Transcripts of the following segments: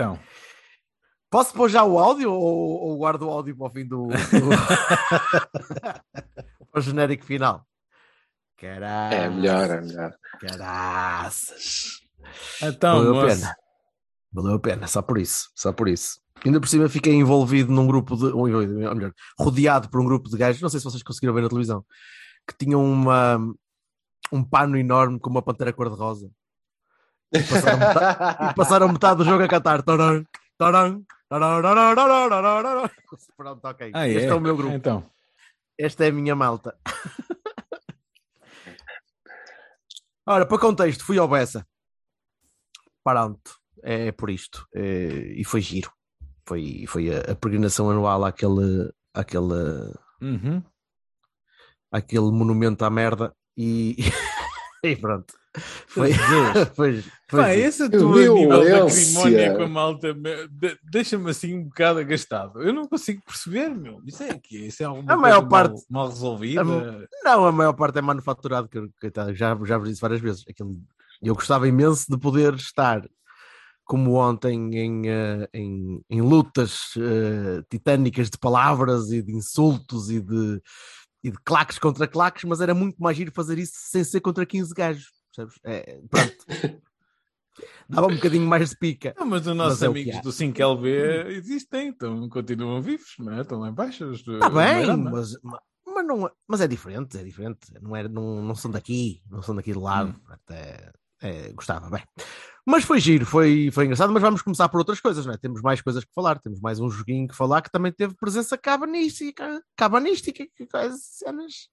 Então, Posso pôr já o áudio ou, ou guardo o áudio para o fim do. do... para o genérico final? Caraca. É melhor, é melhor. Caraças. então Valeu a moço, pena. Valeu a pena, só por isso. Só por isso. Ainda por cima fiquei envolvido num grupo de. Ou melhor, rodeado por um grupo de gajos, não sei se vocês conseguiram ver na televisão, que tinham uma, um pano enorme com uma pantera cor-de-rosa. E passaram, metade, e passaram metade do jogo a cantar. Taran, taran, Pronto, ok. Ah, é? este é. é. o meu grupo. Então. Esta é a minha malta. Ora, para contexto, fui ao Bessa. Paranto. É por isto. É, e foi giro. Foi, foi a, a peregrinação anual àquele. àquele uhum. Aquele monumento à merda e e pronto. Foi, Jesus. foi, foi Pá, giro. esse tua nível de acrimónia com a malta me- de- deixa-me assim um bocado agastado. Eu não consigo perceber, meu. Isso é que isso é alguma A maior coisa parte- mal, mal resolvida. Não, a maior parte é manufaturado, que, coitado, já, já vos disse várias vezes. Aquilo, eu gostava imenso de poder estar como ontem em, eh, em, em lutas eh, titânicas de palavras e de insultos e de, e de claques contra claques, mas era muito mais giro fazer isso sem ser contra 15 gajos. Percebes? É, pronto. Dava um bocadinho mais de pica. Não, mas os nossos Mas é amigos do 5LB existem, então continuam vivos, não é? Estão lá em baixo. Está bem, mas, mas, não, é- mas é diferente, é diferente. Não, é, não, não são daqui, não são daqui de lado. portanto, é- é, gostava, bem. Mas foi giro, foi, foi engraçado, mas vamos começar por outras coisas, não é? Temos mais coisas que falar, temos mais um joguinho que falar que também teve presença cabanística, cabanística, que coisas, cenas.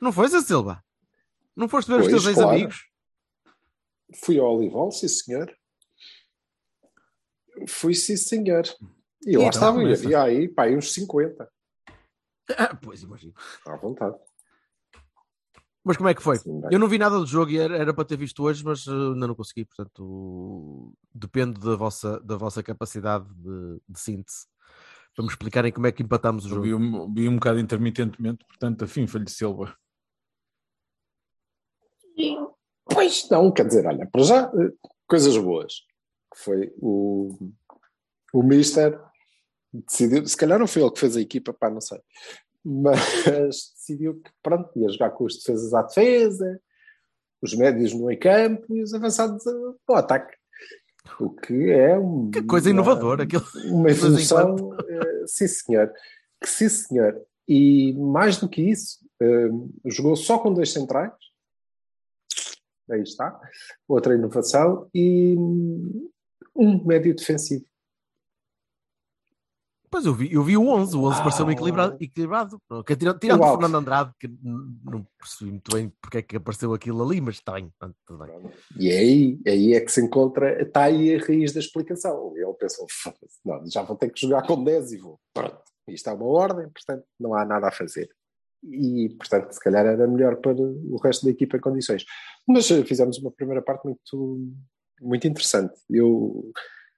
Não foi, Zé Silva? Não foste ver os Pois, teus claro. ex-amigos? Fui ao Olival, sim senhor. Fui sim senhor. E lá Então, estava, e aí, pá, uns 50, Ah, pois, imagino. à vontade. Mas como é que foi? Sim. Eu não vi nada do jogo e era, era para ter visto hoje, mas uh, ainda não consegui, portanto depende da vossa, da vossa capacidade de, de síntese para me explicarem como é que empatamos o Eu jogo. vi um, vi um bocado intermitentemente, portanto, afim, de Silva. Pois não, quer dizer, olha, para já, eh, coisas boas. Foi o, o Mister decidiu, se calhar não foi ele que fez a equipa, pá, não sei, mas decidiu que, pronto, ia jogar com os defesas à defesa, os médios no meio campo e os avançados ao ataque. O que é um, Que coisa uma- inovadora, aquilo. uma evolução, eh, sim senhor, que sim senhor. E mais do que isso, eh, jogou só com dois centrais, aí está, outra inovação, e um médio defensivo. Pois eu vi, eu vi o 11, o 11 pareceu-me equilibrado. equilibrado. Que Tirando, tirando O. Fernando Andrade, que não percebi muito bem porque é que apareceu aquilo ali, mas está bem, tudo bem. E aí, aí é que se encontra, está aí a raiz da explicação. Ele pensou, "Foda-se, não, já vou ter que jogar com 10 e vou. Pronto, isto é uma ordem, portanto não há nada a fazer. E, portanto, se calhar era melhor para o resto da equipa em condições. Mas eh, fizemos uma primeira parte muito, muito interessante. Eu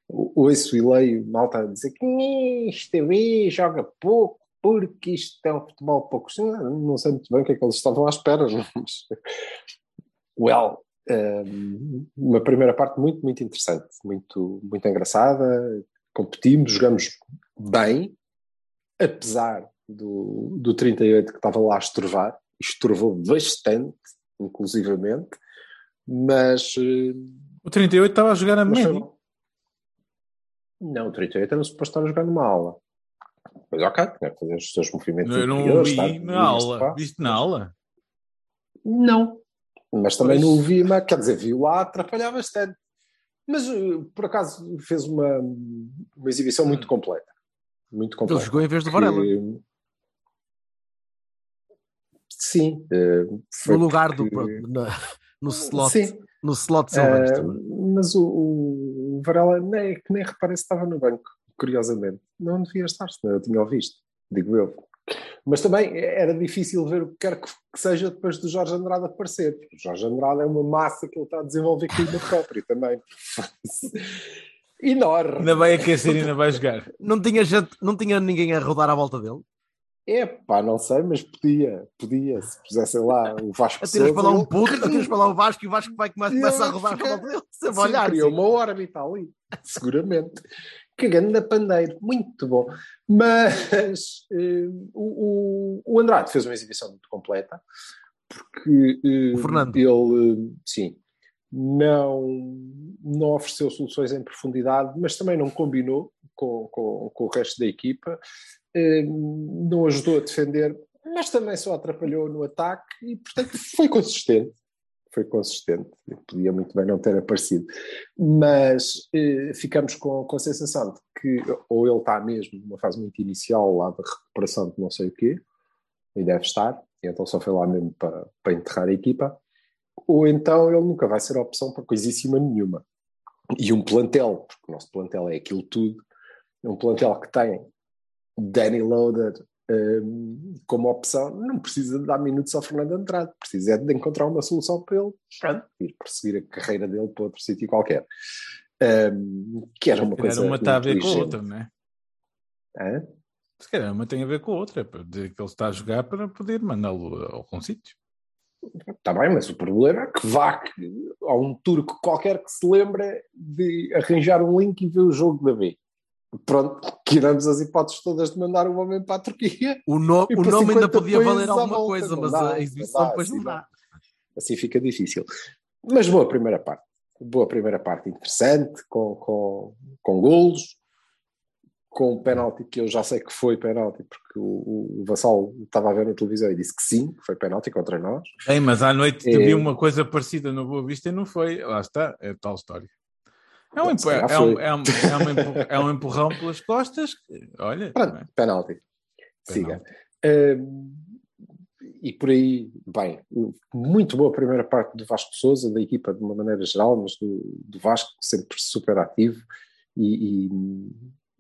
ouço e leio malta a dizer que "Ih, este TV joga pouco, porque isto é um futebol pouco. Não sei muito bem o que é que eles estavam à espera, mas. Well, um, uma primeira parte muito, muito interessante, muito, muito engraçada. Competimos, jogamos bem, apesar do, do 38 que estava lá a estrovar, estorvou bastante, inclusivamente, mas. eh, O 38 estava a jogar a bom. Não, o 38 era suposto estar a jogar numa aula. Mas ok, tinha que fazer os seus movimentos. Eu não interiores, vi tá? na aula. Viste na aula? Não. Mas também Pois. não o vi, mas quer dizer, viu lá atrapalhar bastante. Mas eh, por acaso fez uma, uma exibição muito completa. muito Ele completo. jogou em vez do Varela. Que- Sim. eh, foi No lugar do. porque- pronto, na- no slot. Sim, No slot mas o, o, o Varela nem, que nem reparei se estava no banco, curiosamente. Não devia estar, senão eu tinha o visto, digo eu. Mas também era difícil ver o que quer que seja depois do Jorge Andrade aparecer. porque O Jorge Andrade é uma massa que ele está a desenvolver com ele próprio também. Enorme. Ainda vai aquecer e ainda vai jogar. Não, tinha gente, não tinha ninguém a rodar à volta dele. Epá, não sei, mas podia, podia. Se pusessem lá o Vasco Atiras Sousa, para lá um puto, atiras para lá o Vasco e o Vasco vai começa, começa a rodar à fica- volta dele. A olhar. criou assim. uma órbita ali, seguramente. Cagando na pandeiro, muito bom. Mas eh, o, o, Andrade fez uma exibição muito completa, porque eh, O Fernando. ele, eh, sim, não, não ofereceu soluções em profundidade, mas também não combinou com, com, com o resto da equipa, não ajudou a defender, mas também só atrapalhou no ataque e, portanto, foi consistente foi consistente. Podia muito bem não ter aparecido. Mas eh, ficamos com, com a sensação de que ou ele está mesmo numa fase muito inicial lá da recuperação de não sei o quê, e deve estar, e então só foi lá mesmo para, para enterrar a equipa, ou então ele nunca vai ser opção para coisíssima nenhuma. E um plantel, porque o nosso plantel é aquilo tudo, um plantel que tem Danny Loader um, como opção, não precisa de dar minutos ao Fernando Andrade, precisa é de encontrar uma solução para ele pronto, ir perseguir a carreira dele para outro sítio qualquer. Um, que era uma coisa. uma está a ver com a outra, não é? Hã? Se calhar uma tem a ver com a outra, dizer que ele está a jogar para poder mandá-lo a algum sítio. Está bem, mas o problema é que vá que, a um turco qualquer que se lembre de arranjar um link e ver o jogo da B. Pronto, tiramos as hipóteses todas de mandar o homem para a Turquia. O, no- o nome ainda 50 podia valer alguma volta, coisa, não mas dá, a exibição não dá, depois não assim dá. Assim fica difícil. Mas boa primeira parte. Boa primeira parte interessante, com, com, com golos, com um penalti que eu já sei que foi penalti, porque o, o, Vassal estava a ver na televisão e disse que sim, que foi penalti contra nós. Ei, mas à noite É. vi uma coisa parecida no Boa Vista e não foi. Lá está, é tal história. É um, Se empu- calhar é um, é um, é um é empurrão pelas costas. Olha, Pronto, é? penalti. Siga. Hum, e por aí, bem, muito boa a primeira parte do Vasco Souza, da equipa de uma maneira geral, mas do, do Vasco sempre super ativo e, e,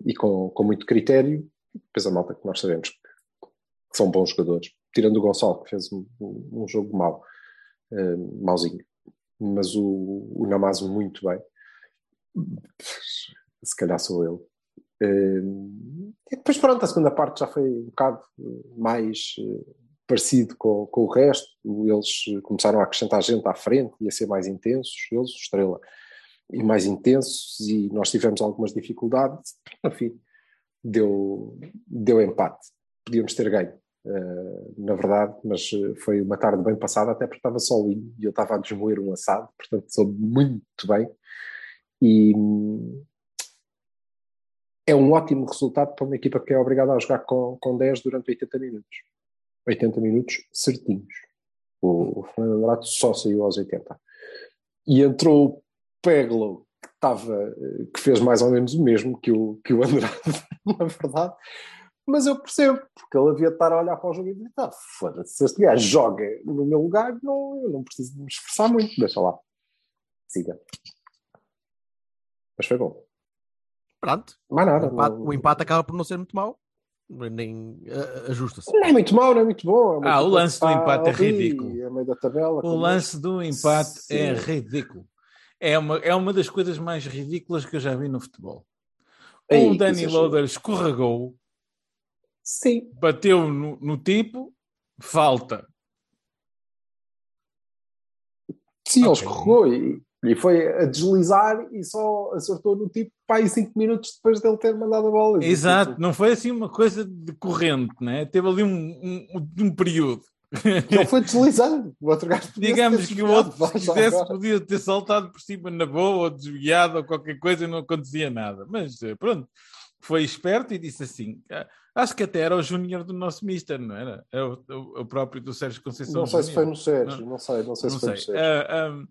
e com, com muito critério. Depois a malta que nós sabemos que, que são bons jogadores, tirando o Gonçalo, que fez um, um, jogo mau, hum, mauzinho. Mas o, o Namazo muito bem. Se calhar sou eu. Hum, e depois, pronto, a segunda parte já foi um bocado mais eh, parecido com, com o resto. Eles eh, começaram a acrescentar gente à frente e a ser mais intensos, eles, Estrela, e mais intensos, e nós tivemos algumas dificuldades. Enfim, deu, deu empate. Podíamos ter ganho, eh, na verdade, mas foi uma tarde bem passada, até porque estava solinho e eu estava a desmoer um assado, portanto, soube muito bem. E hum, é um ótimo resultado para uma equipa que é obrigada a jogar com, com 10 durante 80 minutos. 80 minutos certinhos. O, o Fernando Andrade só saiu aos 80. E entrou o Peglo, que, que fez mais ou menos o mesmo que o, que o Andrade, na verdade. Mas eu percebo, porque ele havia de estar a olhar para o jogo e dizer: ah, foda-se, se este gajo joga no meu lugar, não, eu não preciso me esforçar muito, deixa lá. Siga. Mas foi bom. Pronto. Mais O nada. empate, não- o empate acaba por não ser muito mau. Nem eh, ajusta-se. Não é muito mau, não é muito bom. É Ah, o lance do empate é ridículo. A meio da tabela. O como lance do empate é ridículo. É uma, é uma das coisas mais ridículas que eu já vi no futebol. Ei, o Danny. Loader escorregou, Sim. bateu no, no tipo, falta. Sim, ele Ok. escorregou e, e foi a deslizar e só acertou no tipo pai cinco minutos depois dele ter mandado a bola. Exato, não foi assim uma coisa de corrente, né? Teve ali um, um, um período. Ele foi deslizando. O outro gajo Digamos que o outro, se quisesse, podia ter saltado por cima na boa, ou desviado, ou qualquer coisa, e não acontecia nada. Mas eh, pronto, foi esperto e disse assim: "Ah, acho que até era o júnior do nosso Mister, não era? É o, o- próprio do Sérgio Conceição. Não sei se foi no Sérgio, não sei, não sei se Não foi no. Sérgio. Ah, ah,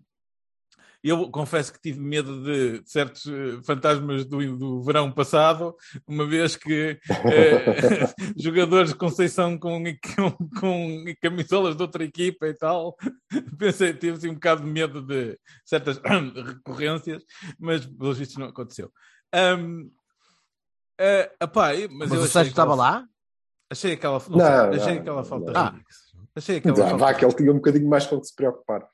Eu confesso que tive medo de certos eh, fantasmas do, do verão passado, uma vez que eh, jogadores de Conceição com, com, com camisolas de outra equipa e tal, pensei, tive assim, um bocado de medo de certas recorrências, mas pelos vistos não aconteceu. Um, uh, epá, mas Mas eu o achei Sérgio estava aquela- lá? Achei aquela, não Não, sei, achei não, aquela falta não. ridícula. Achei aquela Vá, falta vá, que ele tinha um bocadinho mais com que se preocupar.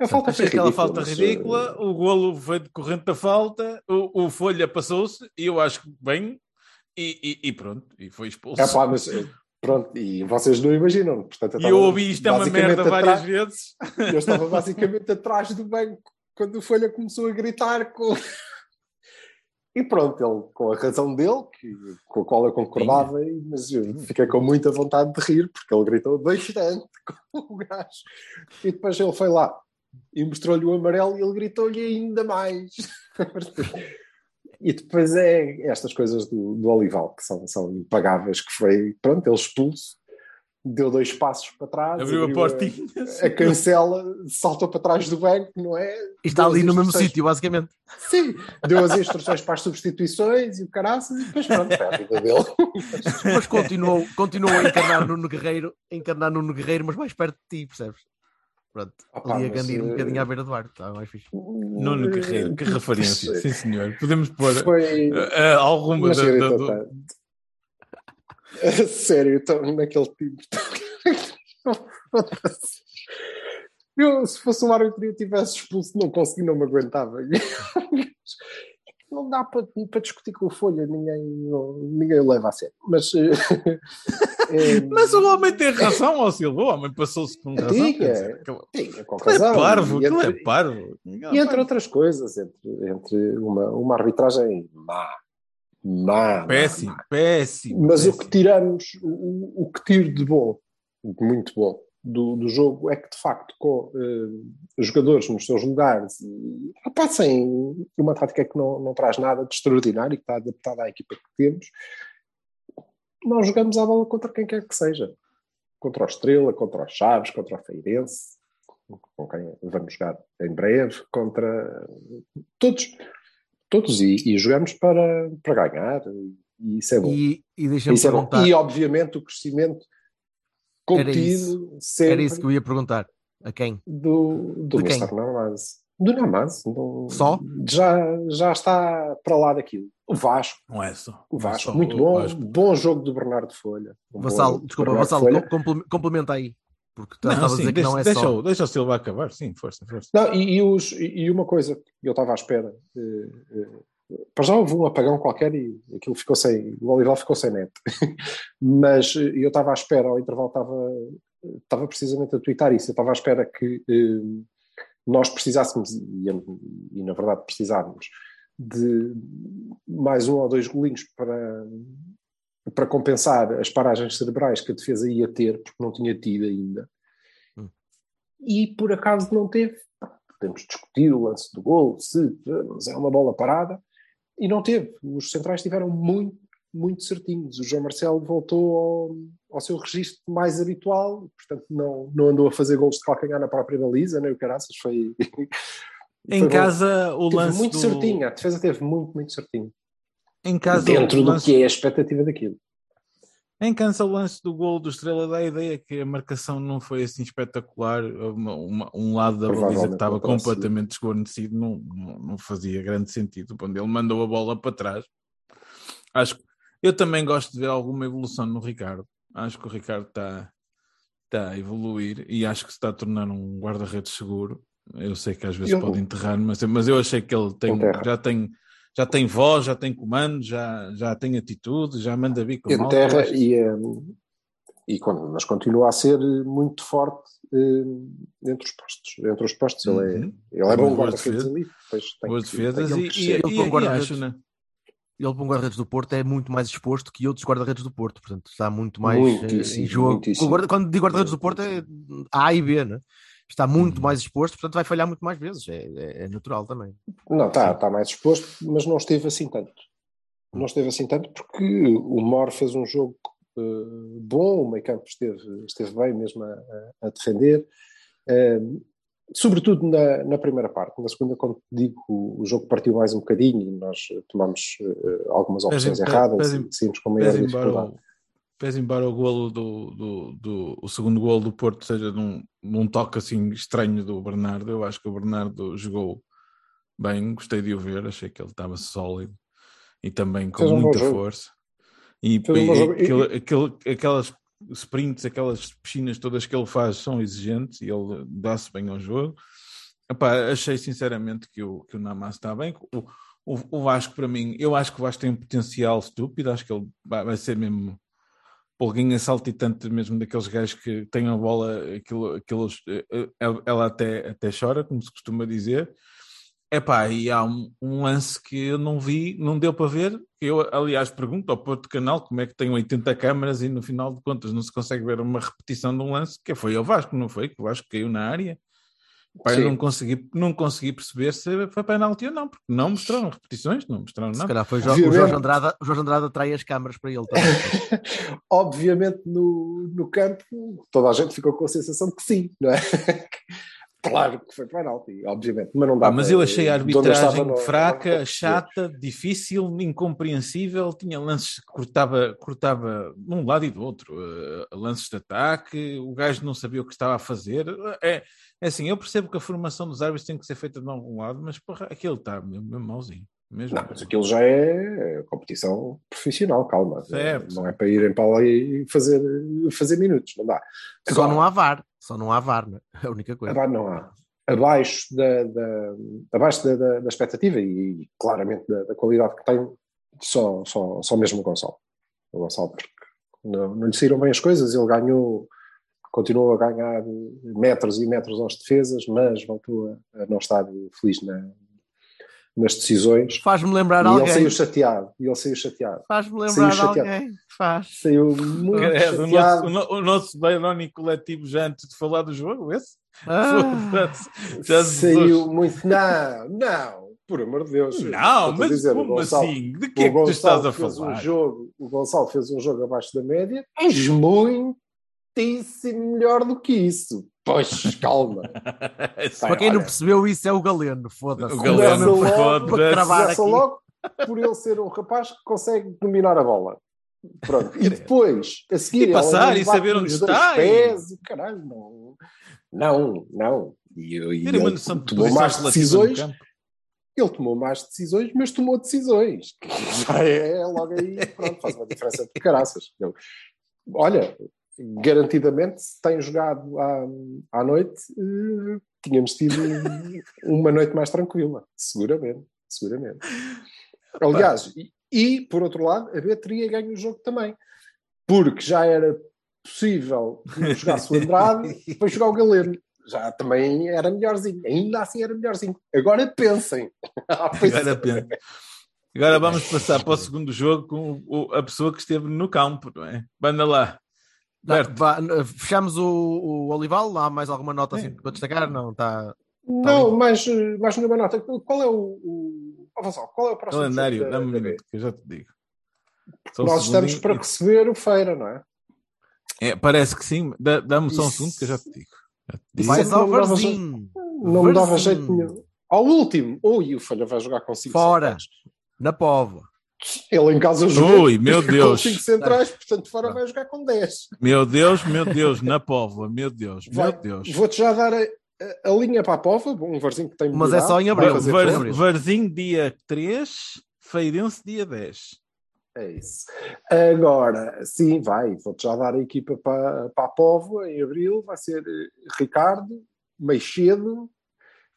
A falta foi aquela falta mas, ridícula, eh, o golo foi decorrente da falta, o, o Folha passou-se, e eu acho que bem, e, e- e pronto, e foi expulso. É pá, mas eh, pronto, e vocês não imaginam. Portanto, e estava eu ouvi isto é uma merda várias atrás- vezes. Eu estava basicamente atrás do banco quando o Folha começou a gritar com. E pronto, ele, com a razão dele, que, com a qual eu concordava, e- mas eu fiquei com muita vontade de rir, porque ele gritou bastante com o gajo. E depois ele foi lá e mostrou-lhe o amarelo e ele gritou-lhe ainda mais. E depois é estas coisas do, do Olival, que são, são impagáveis, que foi, pronto, ele expulso, deu dois passos para trás, Abriu a portinha. a cancela, saltou para trás do banco, não é? E está ali no mesmo sítio, basicamente. Sim, deu as instruções para as substituições e o caraças, e depois pronto, foi a vida dele. Mas continuou, continuou a encarnar Nuno Guerreiro, a encarnar Nuno Guerreiro, mas mais perto de ti, percebes? Pronto, Opa, ali a Gandir um eh, bocadinho à beira do ar, estava mais fixe. Nuno Carreiro, que referência, sim senhor. Podemos pôr Foi. eh, alguma da, da- do- Sério, estou naquele time. Eu, se fosse um árbitro e eu tivesse expulso, não consegui, não me aguentava. Não dá para, para discutir com o Folha, ninguém, não- ninguém o leva a sério. Mas, eh, Mas o homem tem razão, ó Silva. O homem passou-se com razão. Quer dizer, com aquilo é razão. parvo, aquilo é parvo. E entre outras coisas, entre, entre uma, uma arbitragem má, má, Péssimo, má. péssimo. Mas o péssimo. que tiramos, o, o que tiro de bom, de muito bom, do, do jogo é que de facto com eh, os jogadores nos seus lugares e passem uma tática que não, não traz nada de extraordinário, que está adaptada à equipa que temos, nós jogamos a bola contra quem quer que seja. Contra o Estrela, contra o Chaves, contra o Feirense, com quem vamos jogar em breve, contra todos. Todos, e, e jogamos para, para ganhar, e isso é bom. E, e Isso é bom. E obviamente o crescimento Era contido sempre era isso que eu ia perguntar. A quem? do, do De quem? Mr. Namaz. Do Namaz. do- Só? Já, já está para lá daquilo. O Vasco. Não é só. O é Vasco, só muito o bom. Vasco. Bom jogo do Bernardo Folha. Um do desculpa, Bernardo Vassalo, Folha. com- compl- complementa aí. Porque Não, estavas a sim, dizer que deixa, não é deixa, só. deixa o Silva acabar. Sim, força, força. Não, e, e os, e e uma coisa que eu estava à espera. eh, eh, para já houve um apagão qualquer e aquilo ficou sem. O Olival ficou sem net. Mas eh, eu estava à espera, ao intervalo estava, estava precisamente a twittar isso. Eu estava à espera que eh, nós precisássemos, e, e na verdade precisávamos, de mais um ou dois golinhos para, para compensar as paragens cerebrais que a defesa ia ter, porque não tinha tido ainda. Hum. E por acaso não teve. Podemos discutir o lance do gol, se mas é uma bola parada, e não teve. Os centrais estiveram muito, muito certinhos. O João Marcelo voltou ao, ao seu registro mais habitual, portanto não, não andou a fazer gols de calcanhar na própria baliza, nem o caraças, foi... Em foi bom. casa, o Teve lance. muito do... certinho, a defesa teve muito, muito certinho. Em casa, Dentro do lance... que é a expectativa daquilo. Em cansa o lance do gol do Estrela dá a ideia que a marcação não foi assim espetacular. Uma- uma- um lado da baliza que estava completamente desguarnecido não, não, não fazia grande sentido. Quando ele mandou a bola para trás, acho que eu também gosto de ver alguma evolução no Ricardo. Acho que o Ricardo está, está a evoluir e acho que se está a tornar um guarda-redes seguro. Eu sei que às vezes Eu- pode enterrar, mas, mas eu achei que ele tem, já tem. Já tem voz, já tem comando, já, já tem atitude, já manda bico a Em malta. Eu terra e, eh, e quando- mas continua a ser eh, muito forte eh, entre os postos. Entre os postos ele é, Uhum. ele é bom Boas guarda-redes defesas. ali. Boas defesas e, e. Ele e- com e guarda-redes. acho, né? Ele para um guarda-redes do Porto é muito mais exposto que outros guarda-redes do Porto, portanto está muito mais Muitíssimo, em jogo. muitíssimo. Quando digo guarda-redes do Porto é A e B, né? Está muito Uhum. mais exposto, portanto vai falhar muito mais vezes, é, é- é natural também. Não, está está mais exposto, mas não esteve assim tanto. Não esteve assim tanto porque o Mor fez um jogo eh, bom, o meio campo esteve, esteve bem mesmo a, a- defender. Eh, sobretudo na, na primeira parte. Na segunda, como te digo, o, o jogo partiu mais um bocadinho e nós tomamos uh, algumas opções erradas e saímos com maior dificuldade. Pese embora o golo do, do, do- o segundo golo do Porto seja num, num toque assim estranho do Bernardo, eu acho que o Bernardo jogou bem, gostei de o ver, achei que ele estava sólido e também com um muita força. E, e. E- aquelas sprints, aquelas piscinas todas que ele faz são exigentes e ele dá-se bem ao jogo. Epá, achei sinceramente que o, que o Namas está bem. O, o, o Vasco, para mim, eu acho que o Vasco tem um potencial estúpido, acho que ele vai, vai ser mesmo polguinha saltitante mesmo daqueles gajos que têm a bola, aquilo, aqueles, eh, eh, ela até, até chora, como se costuma dizer. Epá, e há um, um lance que eu não vi, não deu para ver. Eu, aliás, pergunto ao Porto Canal como é que tem 80 câmaras e no final de contas não se consegue ver uma repetição de um lance, que foi ao Vasco, não foi? Que o Vasco caiu na área. Sim. não consegui, não consegui perceber se foi penalti ou não, porque não mostraram repetições, não mostraram Se nada. calhar foi o. Jorge Andrade, o Jorge Andrade atrai as câmaras para ele também. Obviamente, no, no campo, toda a gente ficou com a sensação de que sim, não é? Claro que foi penalti, obviamente, mas não dá Ah, mas para- eu achei a arbitragem não- não fraca, perceber. chata, difícil, incompreensível. Tinha lances que cortava, cortava de um lado e do outro, eh, lances de ataque. O gajo não sabia o que estava a fazer. É, é assim, eu percebo que a formação dos árbitros tem que ser feita de algum lado, mas porra, aquele está mesmo, mesmo mauzinho. Mesmo. Não, mas aquilo já é competição profissional, calma. Certo. Não é para irem para lá e fazer, fazer minutos, não dá. Só Agora, não há VAR. Só não há VAR, né? é a única coisa. Aba- não há. Abaixo da, da- abaixo da, da- da expectativa e claramente da, da qualidade que tem, só, só, só mesmo o Gonçalo. O Gonçalo, porque não, não lhe saíram bem as coisas, ele ganhou, continuou a ganhar metros e metros aos defesas, mas voltou a, a não estar feliz na- nas decisões. Faz-me lembrar E ele alguém. saiu chateado. E ele saiu chateado. Faz-me saiu lembrar de chateado. alguém. Faz. Saiu muito nosso, chateado. o, no- o nosso Bailoni coletivo já antes de falar do jogo, esse? Ah. Já Saiu muito. Não, não, por amor de Deus. Não, mas dizer, como Gonçalo- assim? De que é que tu estás a fez falar? Um jogo, o Gonçalo fez um jogo abaixo da média, mas muitíssimo melhor do que isso. Pois, calma. Para quem não percebeu, isso é o Galeno. Foda-se. O Galeno, foda-se. logo por ele ser um rapaz que consegue dominar a bola. Pronto. E depois, a seguir, E passar e saber onde está e- Pés, e caralho, não. Não, não. E, e ele tomou mais decisões. Ele tomou mais decisões, mas tomou decisões. Que Já é logo aí, pronto, faz uma diferença de caraças. Olha, garantidamente, se tem jogado à, à noite, eh, tínhamos tido uma noite mais tranquila. Seguramente, seguramente. Aliás, e, e, por outro lado, a B teria ganho o jogo também. Porque já era possível que jogasse o Andrade e depois jogar o Galeno. Já também era melhorzinho. Ainda assim era melhorzinho. Agora pensem. Ah, Agora, é. pensa. Agora vamos passar para o segundo jogo com a pessoa que esteve no campo, não é? Banda lá. Tá, vá, fechamos o, o Olival. Há mais alguma nota assim Sim. para destacar? Não, está. Não, mais, eh, mais nenhuma nota. Qual é o. o... Oh, Vassal, qual é o próximo Calendário, dá-me um minuto, que eu já te digo. Só um Nós estamos para receber o Feira, não é? É, parece que sim. Dá- Dá-me só um segundo que eu já te digo. Já te digo. Vais Isso ao não Varzinho. Não me dava jeito nenhum. Ao último. Ui, o Folha vai jogar com 5 Fora. Na Pova. Ele em casa jogou Ui, meu com Deus. 5 centrais, portanto fora vai jogar com 10. Meu Deus, meu Deus, na Póvoa, meu Deus, meu Vai- Deus. Vou-te já dar a, a- linha para a Pova, um varzinho que tem Mas é só em abril. Var-. Varzinho dia 3, Feirense dia 10. É isso. Agora, sim, vai. Vou-te já dar a equipa para, para a Póvoa em abril. Vai ser eh, Ricardo, Meixedo.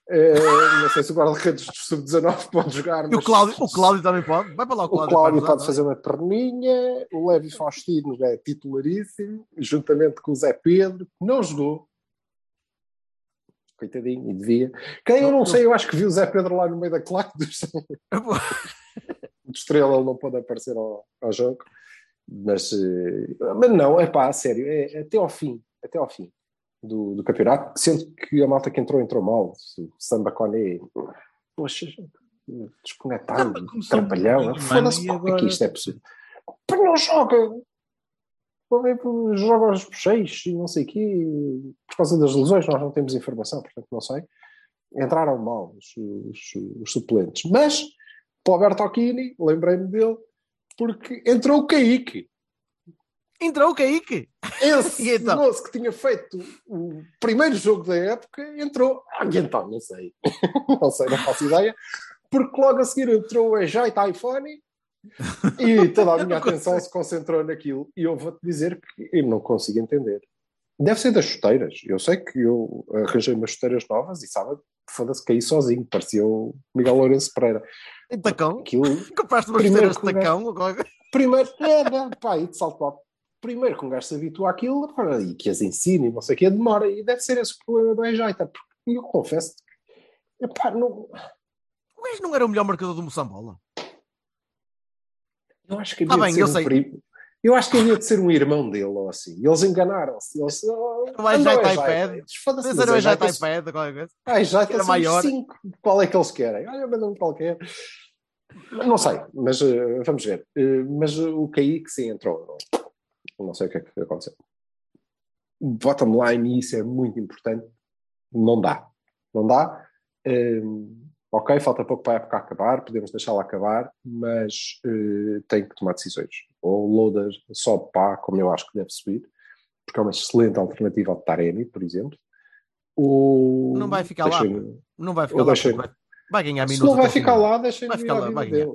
Eh, não sei se o guarda-redes do Sub-19 pode jogar. E o mas- Cláudio, o Cláudio também pode. Vai para lá o O Cláudio. Cláudio para pode fazer uma perninha, o Levi Faustino é titularíssimo, juntamente com o Zé Pedro, que não jogou. Coitadinho, e devia. Quem eu não sei, eu acho que vi o Zé Pedro lá no meio da claque do, não é? do Estrela, ele não pode aparecer ao, ao jogo. Mas, eh, mas não, é pá, a sério, é, é até ao fim, até ao fim do, do campeonato, sendo que a malta que entrou, entrou mal. O Samba Coné, poxa, desconectado, bem, foda-se, como é que isto é possível? Mas não joga, joga aos bocheios e não sei o quê, por causa das lesões, nós não temos informação, portanto não sei. Entraram mal os, os, os suplentes. Mas, para o Bertocchini, lembrei-me dele, porque entrou o Kaique. Entrou o Kaique. Esse E então? moço que tinha feito o primeiro jogo da época entrou. Ah, e então, não sei. não sei, não faço ideia. Porque logo a seguir entrou o Ejaita iPhone e toda a minha atenção se concentrou naquilo. E eu vou-te dizer que eu não consigo entender. Deve ser das chuteiras. Eu sei que eu arranjei umas chuteiras novas e sábado, foda-se, caí sozinho. Parecia o Miguel Lourenço Pereira. Em tacão? Aquilo, Compraste umas esteiras de tacão? qualquer coisa? primeiro, é, não, pá, e de salto alto. Primeiro que um gajo se habitua àquilo pá, e que as ensine e não sei o que, demora. E deve ser esse o problema do Ejaita, porque eu confesso que, epá, não, O gajo não era o melhor marcador do Moçambola. eu acho que Tá havia bem, de ser eu um sei. primo. Eu acho que havia de ser um irmão dele ou assim. Eles enganaram-se. Eles, oh, O o iPad. Foda-se, mas ser o Ejaita- iPad ou qualquer coisa. Ah, Ejaita Era maior. cinco. Qual é que eles querem? Olha, mandam qualquer. Não sei, mas eh, vamos ver. Eh, mas eh, o Kaique sim entrou. Não, não sei o que é que aconteceu. Bottom line, e isso é muito importante, não dá. Não dá. Eh, ok, falta pouco para a época acabar, podemos deixá-la acabar, mas eh, tem que tomar decisões. Ou o Loader sobe para, como eu acho que deve subir, porque é uma excelente alternativa ao Taremi, por exemplo. Ou Não vai ficar lá. Não vai ficar lá. Vai, vai ganhar se minutos. não vai ficar ano. lá, deixem Vai ficar lá, vai ganhar.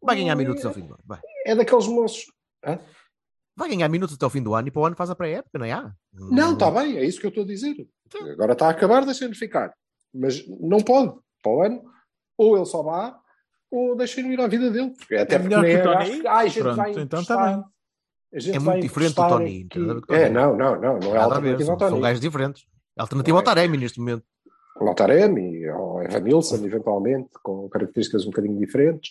Vai ganhar minutos é- até o fim. Vai. É daqueles moços. Hã? Vai ganhar minutos até o fim do ano e para o ano faz a pré-época, não é? Ah, Não, está bem, é isso que eu estou a dizer. Agora está a acabar, deixem-no ficar. Mas não pode. Para o ano, ou ele só vá, ou deixem-no ir à vida dele. Porque Até É porque melhor que o é Tony? "Ai, a gente Pronto, vai então tá gente É muito diferente do Tony, aqui." nada a ver com o É, não, não, não. Não é alternativa são, ao são Tony. gajos diferentes. Alternativa ao É. Taremi neste momento. Ao Taremi, ao Evanilson, eventualmente, com características um bocadinho diferentes.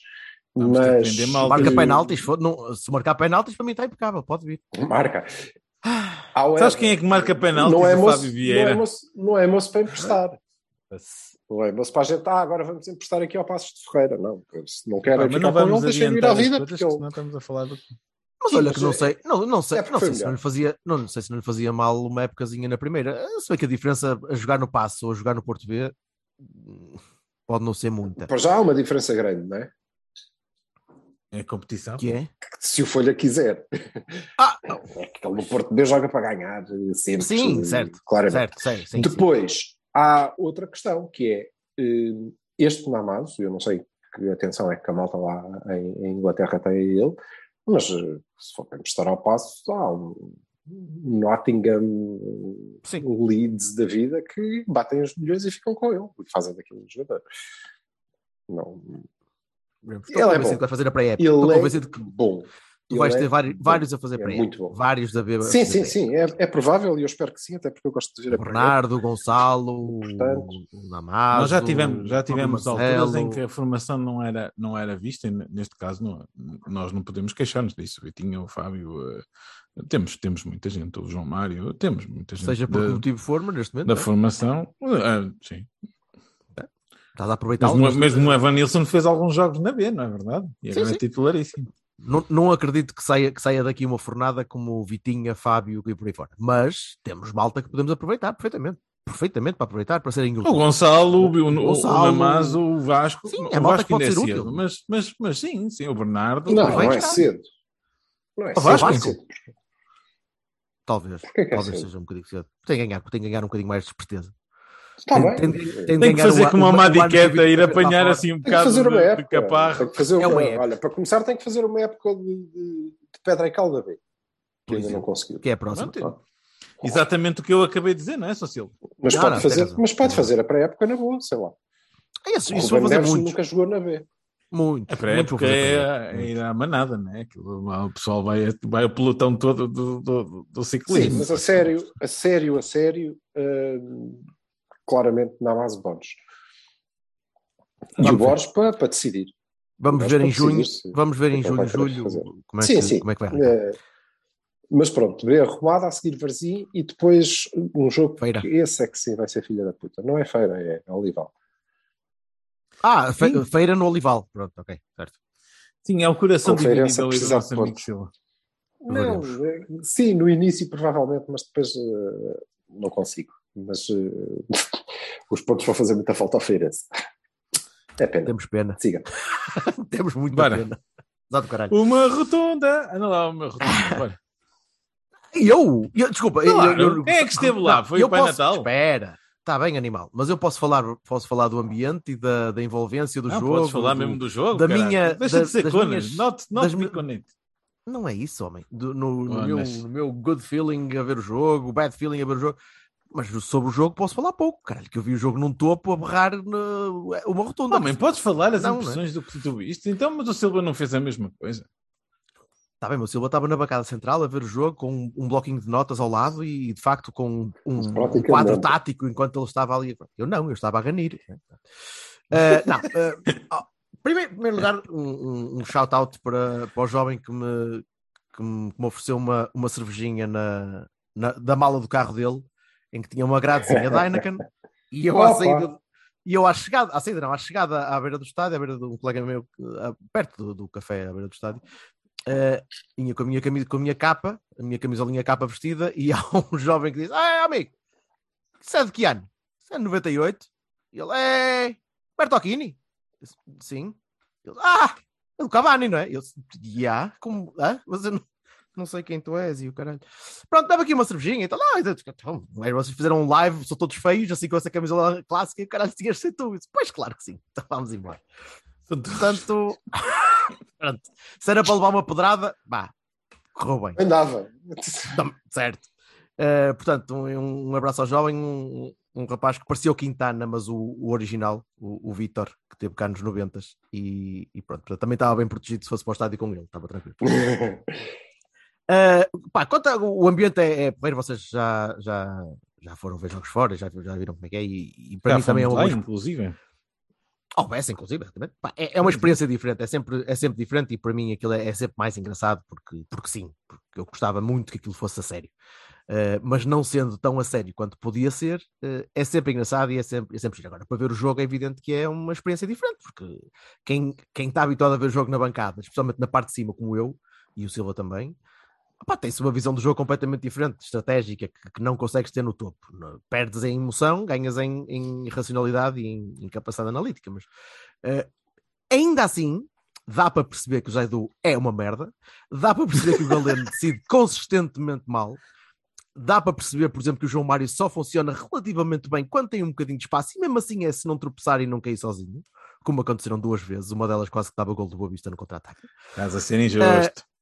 Vamos mas. Marca penaltis, não- se marcar penaltis para mim está impecável, pode vir. Marca. Sabes quem é que marca penaltis? Não é moço, Fábio não Vieira. é moço, não é moço para emprestar. Não é moço para a gente, ah, agora vamos emprestar aqui ao Passos de Ferreira. Não, se não querem mas ficar não com deixem ir à vida, porque que ele... senão estamos a falar do... Mas olha que não sei, não, não sei, é porque não sei se não lhe fazia, não, não sei se não lhe fazia mal uma épocazinha na primeira. Se bem que a diferença a jogar no passo ou a jogar no Porto B hum, pode não ser muita. Para já há uma diferença grande, não é? É competição. Que é? Que Se o Folha quiser. Ah, É que ele no Porto B joga para ganhar, sempre. Sim, eh, certo, Claramente. certo, sei, sim, sim. Depois, há outra questão, que é eh, este Namazo, eu não sei que atenção é que a malta lá em, em Inglaterra tem a ele, mas eh, se for para emprestar ao passo, há um Nottingham Sim. Leeds da vida que batem os milhões e ficam com ele e fazem daquele jogador. Não, Estou Ele é convencido bom. que vai fazer a pré-época. ele Estou é convencido que bom. tu Ele vais é ter vários, bom. vários a fazer É pré-época. muito bom. Vários a ver. Sim, sim, sim, é, é provável e eu espero que sim, até porque eu gosto de ver a. Bernardo, Gonçalo, Portanto, o Namazo, Nós já tivemos, já tivemos alturas em que a formação não era, não era vista, e neste caso não- nós não podemos queixar-nos disso. O Vitinho, o Fábio, eh, temos, temos muita gente, o João Mário, temos muita gente Seja por que motivo for, mas neste momento da é? formação. eh, sim. Estás a aproveitar Mesmo, mesmo o Evanilson fez alguns jogos na B, não é verdade? E Sim, agora é sim. titularíssimo. Não, não acredito que saia, que saia daqui uma fornada como o Vitinha, Fábio e por aí fora. Mas temos malta que podemos aproveitar perfeitamente. Perfeitamente para aproveitar, para serem O úteis. Gonçalo, o, o, o Gonçalo. Namazo, o Vasco. Sim, o é malta Vasco que pode ainda ser é útil. cedo, mas, mas, mas sim, sim, o Bernardo. Não, não vai é estar. cedo. Não é O cedo. Vasco? não é cedo. Talvez. É Talvez cedo? seja um bocadinho cedo. Tem que ganhar, tem que ganhar um bocadinho mais de esperteza. Tem- bem. tem- Tem, tem- Tem que fazer o- como o- a o ano que Madiqueta, ir apanhar assim um que bocado fazer uma de, de época. caparro. Tem que fazer É uma, uma época. Olha, para começar, tem que fazer uma época de, de, de pedra e calda B. Que ainda não exemplo. conseguiu. Que é a próxima. Pronto. Exatamente o que eu acabei de dizer, não é, Socil? Mas, Não, pode não, fazer, mas pode fazer a pré-época na boa, sei lá. Isso, O isso vai Ruben fazer muito. nunca jogou na B. Muito. A pré-época é, é ir à manada, não é? Aquilo, o pessoal vai, vai o pelotão todo do, do, do Sim, ciclismo. mas a sério, a sério, a sério, hum, claramente na base bónus. E o. Borges para, para decidir. Vamos ver em junho. Vamos ver em é junho, julho. Como é, sim, que, sim. como é que vai? É, mas pronto, ver arrumada a seguir Varzim e depois um jogo Feira. que esse é que sim vai ser filha da puta. Não é feira, é Olival. Ah, fe- feira no Olival. Pronto, ok, certo. Sim, é o coração Conferência dividido ali do precisa de nosso amigo pontos. Silva. Não, eh, sim, no início provavelmente, mas depois eh, não consigo. Mas eh, os pontos vão fazer muita falta ao Feirense. É pena. Temos pena. Siga. Temos muita Bora. pena. Exato, caralho. Uma rotunda. Anda lá, uma rotunda. Bora. E eu, eu- desculpa, eu- Claro, eu- eu- quem é que esteve lá? Foi o Pai posso- Natal? Espera, está bem, animal, mas eu posso falar, posso falar do ambiente e da, da envolvência do Não, jogo. podes falar do- mesmo do jogo. da minha- Deixa da- de ser das conas. Not, not das. Não é isso, homem. Do- no, no meu, Onas. no meu good feeling a ver o jogo, bad feeling a ver o jogo. Mas sobre o jogo posso falar pouco, caralho, que eu vi o jogo num topo a berrar no- uma rotunda. Homem, podes falar as Não, não é? impressões do que tu viste? Então, mas o Silva não fez a mesma coisa. Tá bem, mas o Silva estava na bancada central a ver o jogo com um, um bloquinho de notas ao lado e de facto com um, um quadro tático enquanto ele estava ali. Eu não, eu estava a ganir. Eh, não, ó, primeiro, em primeiro lugar, um, um, um shout-out para, para o jovem que me, que me, que me ofereceu uma, uma cervejinha na, na- da mala do carro dele, em que tinha uma gradezinha da Heineken, e eu à saída. E eu à chegada, à saída não, à chegada à beira do estádio, à beira de um colega meu, ah, perto do, do café, à beira do estádio, vinha com a minha camisa, com a minha capa, a minha camisolinha capa vestida, e há um jovem que diz: Ah, amigo, isso é de que ano? Isso é de 98? E ele é Bertocchini? Disse, Sim. Ele, ah, é do Cavani, não é? Eu disse, "Ya, como? Hã? Mas eu não, não sei quem tu és e o caralho. Pronto, dava aqui uma cervejinha e tal. Ah, então, então, mas vocês fizeram um live, são todos feios, assim com essa camisola clássica e o caralho tinhas ser tu. Disse, pois claro que sim. Então vamos embora. Portanto, pronto. Se era para levar uma pedrada, vá, correu bem. Andava. Certo. Eh, portanto, um, um abraço ao jovem, um, um rapaz que parecia o Quintana, mas o, o original, o, o Vitor, que teve cá nos 90 e, e pronto, portanto, também estava bem protegido se fosse para o estádio com ele, estava tranquilo. Eh, pá, quanto a- o ambiente é, é porreiro, vocês já, já, já foram ver jogos fora, já, já viram como é que é, e, e para Já mim também é uma lá, boa inclusive. Oh, essa, inclusive, exatamente. Pá, é, é uma experiência diferente, é sempre, é sempre diferente e para mim aquilo é, é sempre mais engraçado porque, porque sim, porque eu gostava muito que aquilo fosse a sério. Uh, mas não sendo tão a sério quanto podia ser, uh, é sempre engraçado e é sempre, é sempre giro. Agora, para ver o jogo é evidente que é uma experiência diferente, porque quem, quem está habituado a ver o jogo na bancada, especialmente na parte de cima, como eu e o Silva também, opá, tem-se uma visão do jogo completamente diferente, estratégica, que, que não consegues ter no topo. Perdes em emoção, ganhas em, em racionalidade e em, em capacidade analítica, mas uh, ainda assim dá para perceber que o Zaidu é uma merda, dá para perceber que o Galeno decide consistentemente mal, dá para perceber, por exemplo, que o João Mário só funciona relativamente bem quando tem um bocadinho de espaço, e mesmo assim é se não tropeçar e não cair sozinho, como aconteceram duas vezes, uma delas quase que dava gol do Boa Vista no contra-ataque. Estás a ser injusto. Que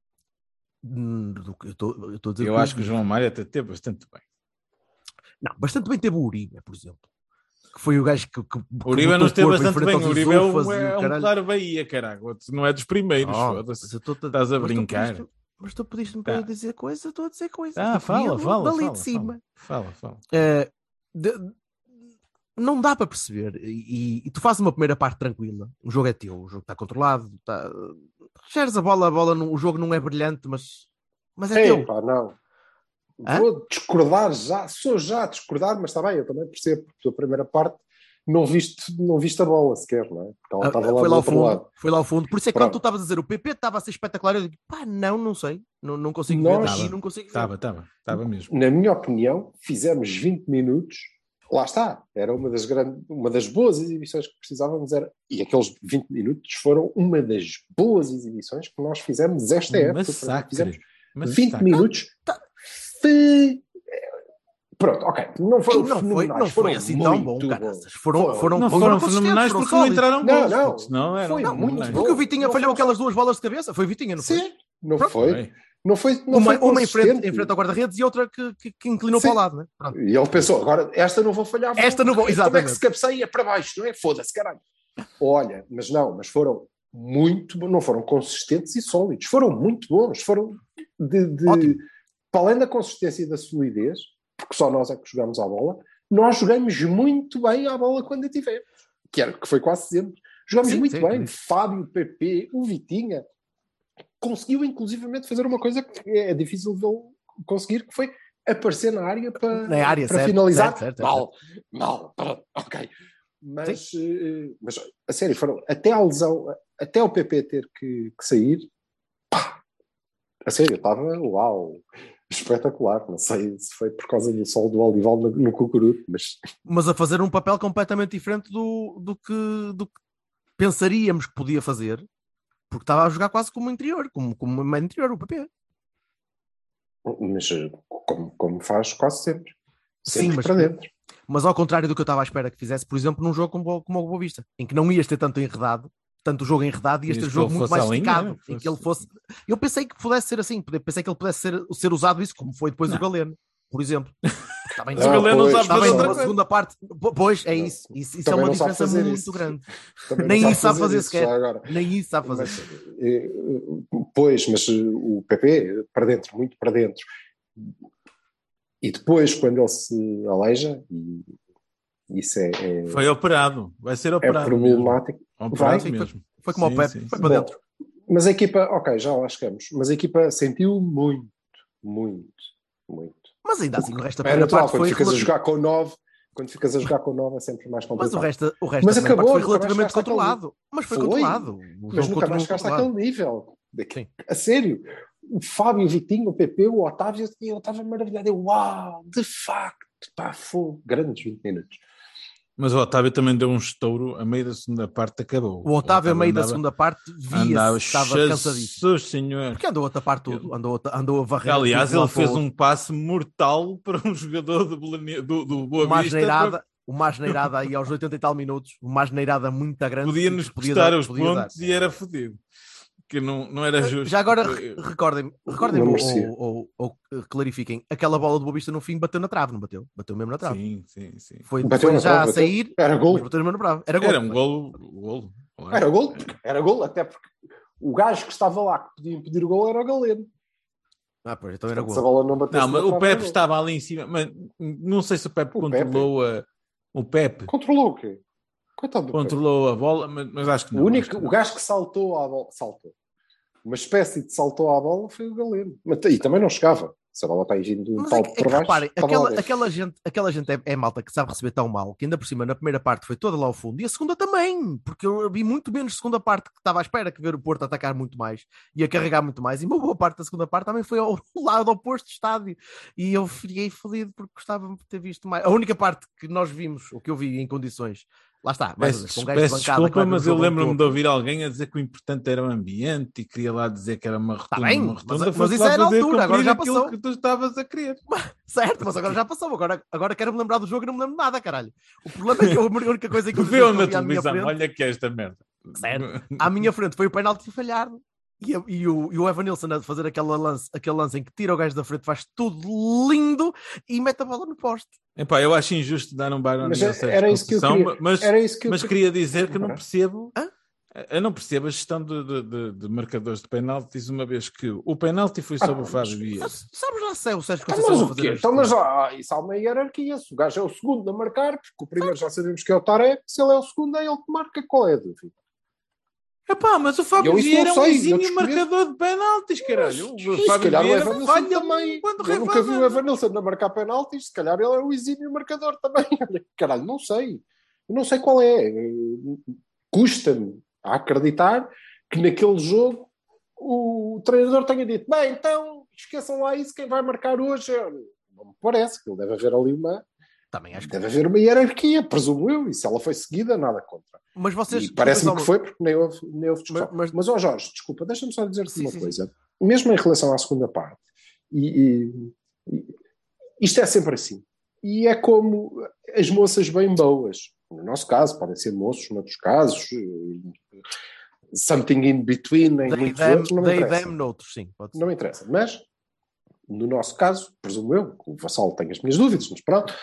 Eu estou eu a dizer eu acho que o João Mário até teve bastante bem. Não, bastante bem teve o Uribe, por exemplo. Que foi o gajo que. que O Uribe não esteve bastante bem. O Uribe é um, é um claro Bahia, caralho. Não é dos primeiros. Oh, eu estou Estás a tu brincar. Mas tu pediste-me Tá. para eu dizer coisa, eu estou a dizer coisa. Ah, Eu fala, fala, Dali fala, de cima. Fala, fala. Eh, de- não dá para perceber. E, e tu fazes uma primeira parte tranquila. O jogo é teu, o jogo está controlado. Tá... Geres a bola, a bola, não- o jogo não é brilhante, mas, mas é teu. Epá, não. Hã? Vou discordar já, sou já a discordar, mas está bem, eu também percebo, porque a primeira parte não viste, não viste a bola sequer, não é? Porque ela Ah, estava lá foi lá ao fundo, lado. foi lá ao fundo. Por isso é que quando tu estavas a dizer o PP estava a ser espetacular, eu digo, pá, não, não sei, não, não consigo Nós- ver, não consigo ver. Estava, estava. Estava mesmo. Na minha opinião, fizemos 20 minutos, lá está, era uma das, grandes, uma das boas exibições que precisávamos, era, e aqueles 20 minutos foram uma das boas exibições que nós fizemos esta época. Massacre. Fizemos Massacre. 20 minutos. Tá. fe- Pronto, ok. Não foram não foi, não foi assim tão bom, muito cara. bons. Foram, Foram. foram, Não foram fenomenais porque não entraram Não, gols. não. eram Foi Não, muito bom. Porque o Vitinha Não falhou foi- aquelas duas bolas de cabeça, foi Vitinha, não foi? Sim, não Pronto. foi. Não foi, não uma, foi uma em frente, em frente ao guarda-redes e outra que, que, que inclinou Sim. para o lado, né? Pronto. E ele pensou, agora esta não vou falhar. Esta não vou- Como é que exatamente. se cabeceia para baixo, não é? Foda-se, caralho. Olha, mas não, mas foram muito, não foram consistentes e sólidos, foram muito bons, foram de, de- para além da consistência e da solidez, porque só nós é que jogamos à bola, nós jogamos muito bem à bola quando a tivemos, que, era, que foi quase sempre. Jogamos Sim, muito sim, bem, sim. Fábio, PP, o Vitinha, conseguiu inclusivamente fazer uma coisa que é difícil de conseguir, que foi aparecer na área para, Na área, para certo, finalizar. certo, certo, mal, mal, ok. Mas, eh, mas a sério, foram até a lesão, até o PP ter que, que sair, pá, A sério, estava uau, espetacular. Não sei se foi por causa do sol do olival no, no cucuruto, mas mas a fazer um papel completamente diferente do, do, que, do que pensaríamos que podia fazer, porque estava a jogar quase como interior, como, como uma interior, o PP. mas eh, como, como faz quase sempre. Sim, Sempre mas- para dentro. Mas ao contrário do que eu estava à espera que fizesse, por exemplo, num jogo como, o- como o Boa Vista, em que não ias ter tanto enredado, tanto jogo enredado, ias ter que jogo muito mais linha, esticado, né? em que ele fosse. Eu pensei que pudesse ser assim, pensei que ele pudesse ser, ser usado isso, como foi depois o Galeno, por exemplo. Está bem, Não, não pois, sabe fazer outra segunda parte. Po- Pois, é isso. Isso, isso é Também uma não diferença muito isso. grande. Também Nem não isso sabe fazer isso sequer. já agora. Nem isso sabe fazer. Mas, eh, pois, mas eh, o PP para dentro, muito para dentro. E depois, quando ele se aleija, e isso é, é, Foi operado. Vai ser é operado. problemático. mesmo. Operado Vai? mesmo. Foi como Sim, o Pepe, sim, foi sim. para Bom, dentro. Mas a equipa, ok, já lá chegamos, mas a equipa sentiu muito, muito, muito. Mas ainda assim, o resto da É primeira natural, parte quando foi. ficas a jogar com 9, quando ficas a jogar com 9 é sempre mais Mas complicado. o resto, o resto Mas acabou, foi relativamente controlado. Mas foi, Foi, controlado. O Mas nunca mais chegaste àquele nível. Sim. A sério. O Fábio, o Vitinho, o PP, o Otávio, eu estava maravilhado. Eu, uau, de facto, pá, foi grandes 20 minutos. Mas o Otávio também deu um estouro a meio da segunda parte, acabou. O Otávio, a meio da andava- segunda parte, via-se, estava cansadíssimo. senhor. Porque andou a tapar tudo, andou a, andou a varrer. Aliás, ele fez para o- um passe mortal para um jogador do, do, do Boa uma Vista. asneirada, uma asneirada aí aos 80 e tal minutos, uma asneirada muito grande. Podia-nos podia custar os podia dar. pontos e era fodido. Que não, não era justo. Já agora recordem-me, recordem ou, ou, ou- ou, clarifiquem, aquela bola do Boa Vista no fim bateu na trave, não bateu? Bateu mesmo na trave. Sim, sim, sim. Foi, Bateu foi já trave, a bateu. sair, Era gol. bateu mesmo na trave. Era gol. Era um golo. golo claro. Era gol, era gol, até porque o gajo que estava lá que podia impedir o gol era o Galeno. Ah, pois, então era Se a gol. bola não batesse Não, mas o Pepe gol. estava ali em cima. Mas não sei se o Pepe O controlou a. O Pepe Controlou o quê? Coitado do Pepe. controlou a bola, mas, mas acho que não. O, único, que o gajo que saltou à bola, saltou. Uma espécie de saltou à bola foi o Galeno. Mas, e também não chegava. Se a bola está aí vindo de um Mas é é por baixo, reparem, aquela, aquela gente, aquela gente é, é malta que sabe receber tão mal que ainda por cima na primeira parte foi toda lá ao fundo e a segunda também, porque eu vi muito menos segunda parte que estava à espera que ver o Porto atacar muito mais e a carregar muito mais e uma boa parte da segunda parte também foi ao lado oposto do estádio e eu fiquei fodido porque gostava de ter visto mais. A única parte que nós vimos, o que eu vi em condições, lá está, mais uma vez, Peço, com um que desculpa, mas eu lembro-me de ouvir alguém a dizer que o importante era o ambiente e queria lá dizer que era uma rotunda. Tá bem, uma mas- rotunda, mas fosse isso é na fazer altura, agora já passou. que tu estavas a querer. Certo, mas agora já passou, agora, agora quero me lembrar do jogo e não me lembro nada, caralho. O problema é que a única coisa que eu na vi minha televisão, frente- olha que é esta merda. Certo. à minha frente foi o penalti falhado. E, e o, e o Evanilson a fazer aquele lance, aquele lance em que tira o gajo da frente, faz tudo lindo e mete a bola no poste. Epá, eu acho injusto dar um Byron Mas Nelson era isso que eu queria. mas, Era isso que eu mas queria. queria dizer que não percebo. Hã? Eu não percebo a gestão de, de- de- de marcadores de penaltis, uma vez que o penalti foi sobre Ah, o Fábio mas- Vieira. Mas Sabes lá se é o Sérgio Conceição mas a o quê? Então, mas ah, isso há uma hierarquia. Se o gajo é o segundo a marcar, porque o primeiro já sabemos que é o Tarek, se ele é o segundo, é ele que marca. Qual é a dúvida? Epá, mas o Fábio Eu Vieira é um exímio marcador de penaltis, caralho. O se Fábio calhar o Evanilson também. Eu nunca vi o. Evanilson a marcar penaltis, se calhar ele é o exímio marcador também. Caralho, não sei. Eu não sei qual é. Custa-me a acreditar que naquele jogo o treinador tenha dito: bem, então esqueçam lá isso, quem vai marcar hoje é. Não me parece que ele deve haver ali uma. Também acho que. Deve haver uma hierarquia, presumo eu, e se ela foi seguida, nada contra. Mas vocês. E parece-me que foi, porque nem houve, nem houve discussão. Mas- mas- Mas, ó Jorge, desculpa, deixa-me só dizer-te Sim, uma sim, coisa. Mesmo em relação à segunda parte, e, e- e- isto é sempre assim. E é como as moças bem boas. No nosso caso, podem ser moços, noutros casos, eh, something in between, em They, muitos them, outros, não me interessa. noutros, sim. Não me interessa. Mas, no nosso caso, presumo eu, que o Vassal tem as minhas dúvidas, mas pronto.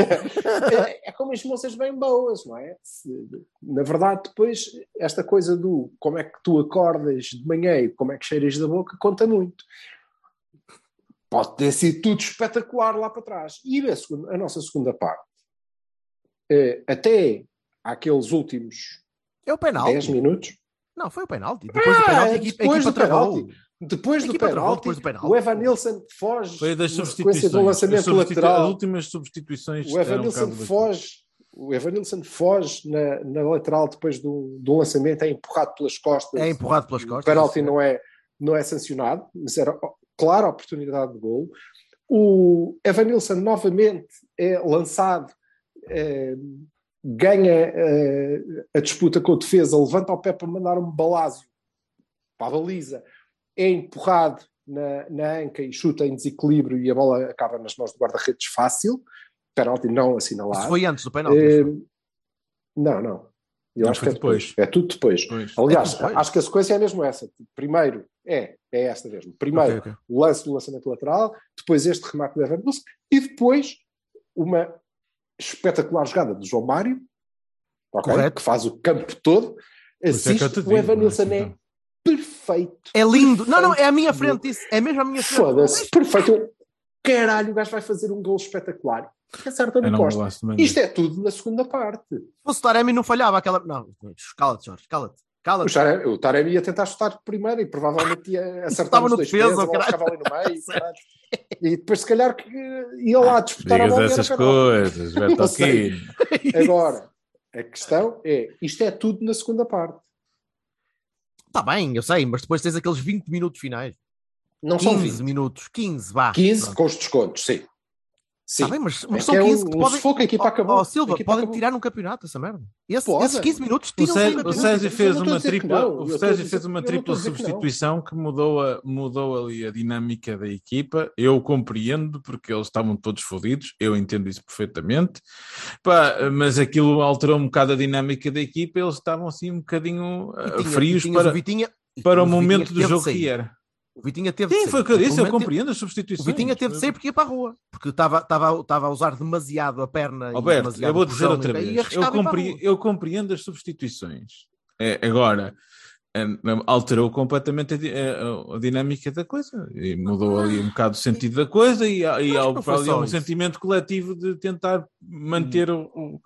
É, é como as moças bem boas, não é? Se- na verdade, depois, esta coisa do como é que tu acordas de manhã e como é que cheiras da boca conta muito. Pode ter sido tudo espetacular lá para trás. E a, segunda- a nossa segunda parte, eh, até aqueles últimos É o penalti. 10 minutos, Não, foi o penalti. Depois do Ah, penalti, a é equipa, a depois equipa do travou. penalti. Depois do, penalti, depois do penalti. o Evan Nilsson foge Foi das na sequência substituições. do lançamento As substitu- As lateral. últimas substituições. O Evan um Nilsson de- foge, o Evan Nilsson foge na, na lateral depois do, do lançamento, é empurrado pelas costas. É empurrado pelas costas. O penalti não é, não é sancionado, mas era clara oportunidade de golo. O Evanilson novamente é lançado, eh, ganha eh, a disputa com a defesa, levanta o pé para mandar um balásio para a baliza, é empurrado na, na anca e chuta em desequilíbrio e a bola acaba nas mãos do guarda-redes fácil. Penalti não assinalado. Isso foi antes do penalti. Eh, não, não. Eu Não, acho que é depois. depois. É tudo depois. Pois. Aliás, É depois? acho que a sequência é mesmo essa. Primeiro, é, é esta mesmo. Primeiro, Ok, ok. o lance do lançamento lateral, depois este remate do Evan e depois uma espetacular jogada do João Mário, ok, Correto. que faz o campo todo. é Assiste, te o Evan é Nilsson é tão- perfeito. É lindo. Não, não, é à minha Perfeito. frente isso. É mesmo à minha frente. Foda-se, perfeito. Caralho, o gajo vai fazer um gol espetacular. Acerta Eu no gosto Isto é tudo na segunda parte. Se fosse o Taremi não falhava aquela. Não, cala-te, Jorge, cala-te. O, Cala-te. Taremi, o Taremi ia tentar chutar primeiro e provavelmente ia acertar os no dois defesa, pés, a bola no meio. E depois, se calhar, que ia lá disputar a Digas bola. essas coisas, Beto. Aquino. Agora, a questão é: isto é tudo na segunda parte. Está Tá bem, eu sei, mas depois tens aqueles 20 minutos finais. Não são 15 20. minutos, 15, vá. 15 Pronto. com os descontos, sim. Sim. Tá bem, mas, É mas que são é 15 um- que um podem. sufoco, a equipa acabou. ó, Silva, equipa podem acabou. tirar num campeonato essa merda. Esse, esses 15 minutos O tiram um Sérgio, o Eu fez uma tripla, o fez uma tripla dizer que substituição que mudou, a, mudou ali a dinâmica da equipa. Eu compreendo porque eles estavam todos fodidos, eu entendo isso perfeitamente. Pá, mas aquilo alterou um bocado a dinâmica da equipa, eles estavam assim um bocadinho ah, tinha- frios para, o Vitinha, para o momento Vitinha do jogo que era. O Vitinha teve de Sim, sair. foi o que eu disse, eu compreendo as O substituições. Vitinha teve de sair porque ia para a rua. Porque estava, estava, estava a usar demasiado a perna. Alberto, eu vou o dizer outra vez. Eu, compre- eu compreendo as substituições. É, agora, é, alterou completamente a, a- a dinâmica da coisa. E mudou ali um bocado o sentido da coisa e, há- e ali um sentimento coletivo de tentar manter o- o- o-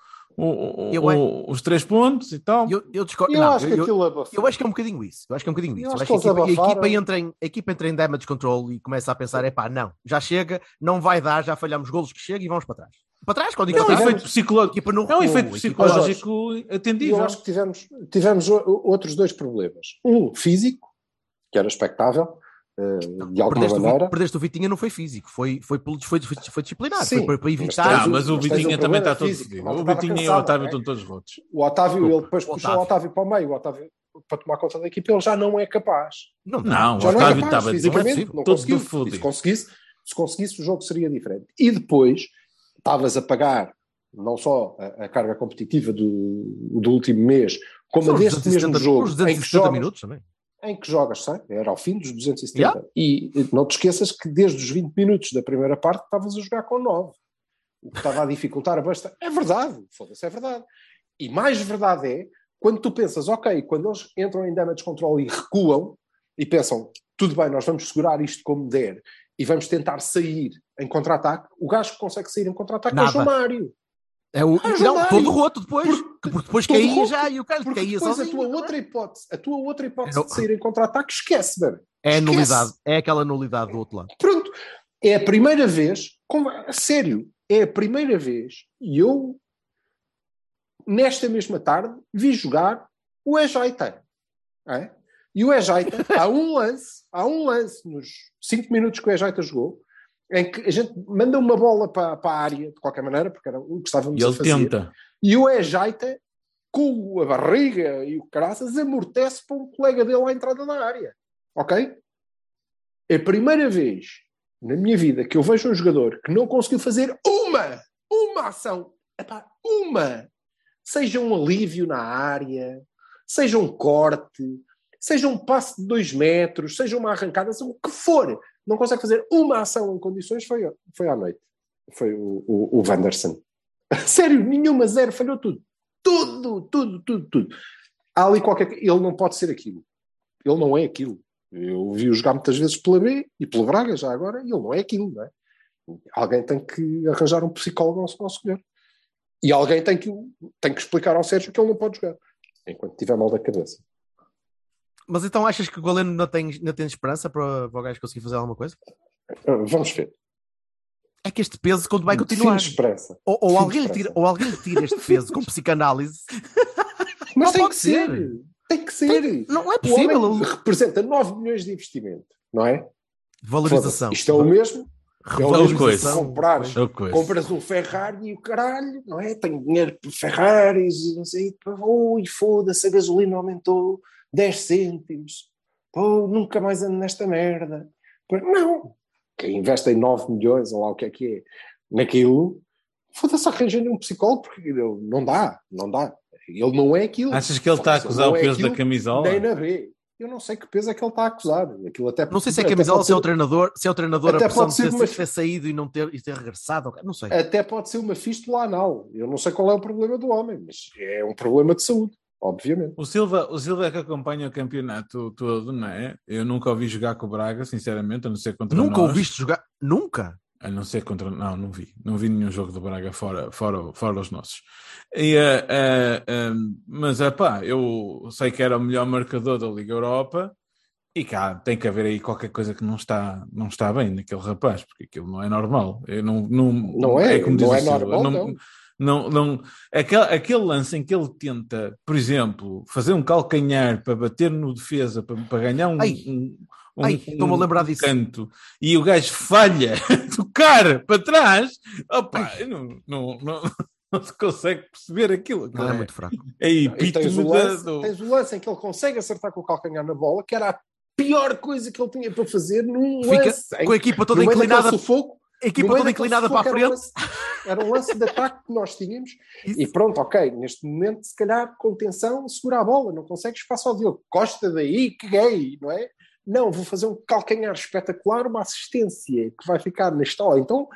o- Eu- o- os três pontos e tal. Eu, eu discordo. Eu não, acho que aquilo abafou. Eu acho que é um bocadinho isso. Eu acho que é um bocadinho isso. Eu acho acho que que a equipa, a equipa entra em, a equipa entra em damage control e começa a pensar: é pá, não, já chega, não vai dar, já falhamos golos que chega e vamos para trás. Para trás, quando É um trás, efeito psicológico. não É um efeito psicológico atendível. eu acho que tivemos, tivemos outros dois problemas. Um físico, que era expectável, de alguma Perdeste o, maneira. perdeste o Vitinha, não foi físico, foi, foi, pelo- foi, foi, foi disciplinar, Sim, foi para, mas evitar. tens Ah, mas o mas tens um Vitinha também está todo físico. O Vitinha e o Otávio né? estão todos rotos. O Otávio, O- ele depois o puxou o Otávio. Otávio para o meio, o Otávio para tomar conta da equipa, ele já não é capaz. Não. Não, o Já não é Otávio capaz, estava fisicamente, possível. não todo conseguiu. fudido. E Se conseguisse, se conseguisse, o jogo seria diferente. E depois, estavas a pagar não só a, a carga competitiva do, do último mês, como a deste 270 mesmo jogo, os em que 270 jogas, minutos também. Em que jogas, sabe? era ao fim dos 270. Yeah. E não te esqueças que desde os 20 minutos da primeira parte estavas a jogar com 9. O que estava a dificultar bastante. É verdade, foda-se, é verdade. E mais verdade é quando tu pensas, ok, quando eles entram em damage control e recuam e pensam, tudo bem, nós vamos segurar isto como der e vamos tentar sair em contra-ataque, o gajo que consegue sair em contra-ataque é o. João Mário. É o, Ah, não, João Mário. todo roto depois. Porque- Porque, depois todo caía já e o cara Porque caía depois sozinho. a tua não é? outra hipótese, a tua outra hipótese Eu- de sair em contra-ataque, esquece, mano. É a nulidade, é aquela nulidade do outro lado. Pronto, é a primeira vez, com- a sério, é a primeira vez, e eu, nesta mesma tarde, vi jogar o Ejaita. É? E o Ejaita, há um lance, há um lance nos 5 minutos que o Ejaita jogou, em que a gente manda uma bola para, para a área, de qualquer maneira, porque era o que estávamos E a ele fazer. tenta. E o Ejaita, com a barriga e o caraças, amortece para um colega dele à entrada da área. Ok? É a primeira vez na minha vida que eu vejo um jogador que não conseguiu fazer uma, uma ação, epá, uma, seja um alívio na área, seja um corte, seja um passe de dois metros, seja uma arrancada, seja o que for, não consegue fazer uma ação em condições, foi, foi à noite. Foi o, o, o Wanderson. Sério, nenhuma, zero, falhou tudo. Tudo, tudo, tudo, tudo. Há ali qualquer. Ele não pode ser aquilo. Ele não é aquilo. Eu vi-o jogar muitas vezes pela B e pelo Braga já agora, e ele não é aquilo, não é? Alguém tem que arranjar um psicólogo ao nosso senhor. E alguém tem que, tem que explicar ao Sérgio que ele não pode jogar, enquanto tiver mal da cabeça. Mas então achas que o Galeno não tem, não tem esperança para, para o gajo conseguir fazer alguma coisa? Ah, Vamos ver. É que este peso quando vai Fim continuar. de esperança. Ou, ou Fim alguém lhe tira, esperança. ou alguém lhe tira este peso com psicanálise. Mas Não tem que ser. ser. Tem que ser. Não é O possível. homem representa 9 milhões de investimento, não é? Valorização. Isto é o mesmo. É o mesmo comprares, É o coisa. compras um Ferrari e o caralho, não é? Tenho dinheiro para Ferraris e não sei. Ui, foda-se, a gasolina aumentou 10 cêntimos. Pô, nunca mais ando nesta merda. Não. Quem investe em 9 milhões, ou lá o que é que é, naquilo, foda-se, arranja-lhe um psicólogo, porque não dá, não dá. Ele não é aquilo. Achas que ele está a acusar o é peso aquilo da camisola? Nem na B. Eu não sei que peso é que ele está a acusar. Aquilo até, Não sei se é camisola, se é o treinador, se é o treinador a Até pressão pode de ser ter, uma- ter saído e não ter, e ter regressado. Não sei. Até pode ser uma fístula anal. Eu não sei qual é o problema do homem, mas é um problema de saúde, obviamente. O Silva, o Silva é que acompanha o campeonato todo, não é? Eu nunca ouvi jogar com o Braga, sinceramente, a não ser contra Nunca nós. ouviste jogar? Nunca? A não ser contra. Não, não vi. Não vi nenhum jogo do Braga fora, fora, fora os nossos. E, eh, eh, eh, mas, é pá, eu sei que era o melhor marcador da Liga Europa e cá tem que haver aí qualquer coisa que não está, não está bem naquele rapaz, porque aquilo não é normal. Eu não, não, Não é, como diz não o é Silva, normal, não. não. Não, não, aquele, aquele lance em que ele tenta, por exemplo, fazer um calcanhar para bater no defesa, para, para ganhar um, Ai. um, um- Ai, a lembrar disso. canto e o gajo falha tocar para trás, opa, não, não, não, não se consegue perceber aquilo. Não é muito fraco. É E tens epítome o, lance, do- tens o lance em que ele consegue acertar com o calcanhar na bola, que era a pior coisa que ele tinha para fazer num Fica lance. com a equipa toda inclinada, sufoco, a equipa toda inclinada para a era um frente. lance- Era um lance de ataque que nós tínhamos Isso. e pronto, ok, neste momento se calhar contenção, segura a bola, não consegue espaço ao Diogo, Costa daí, que gay, não é? Não, vou fazer um calcanhar espetacular, uma assistência que vai ficar na história. Então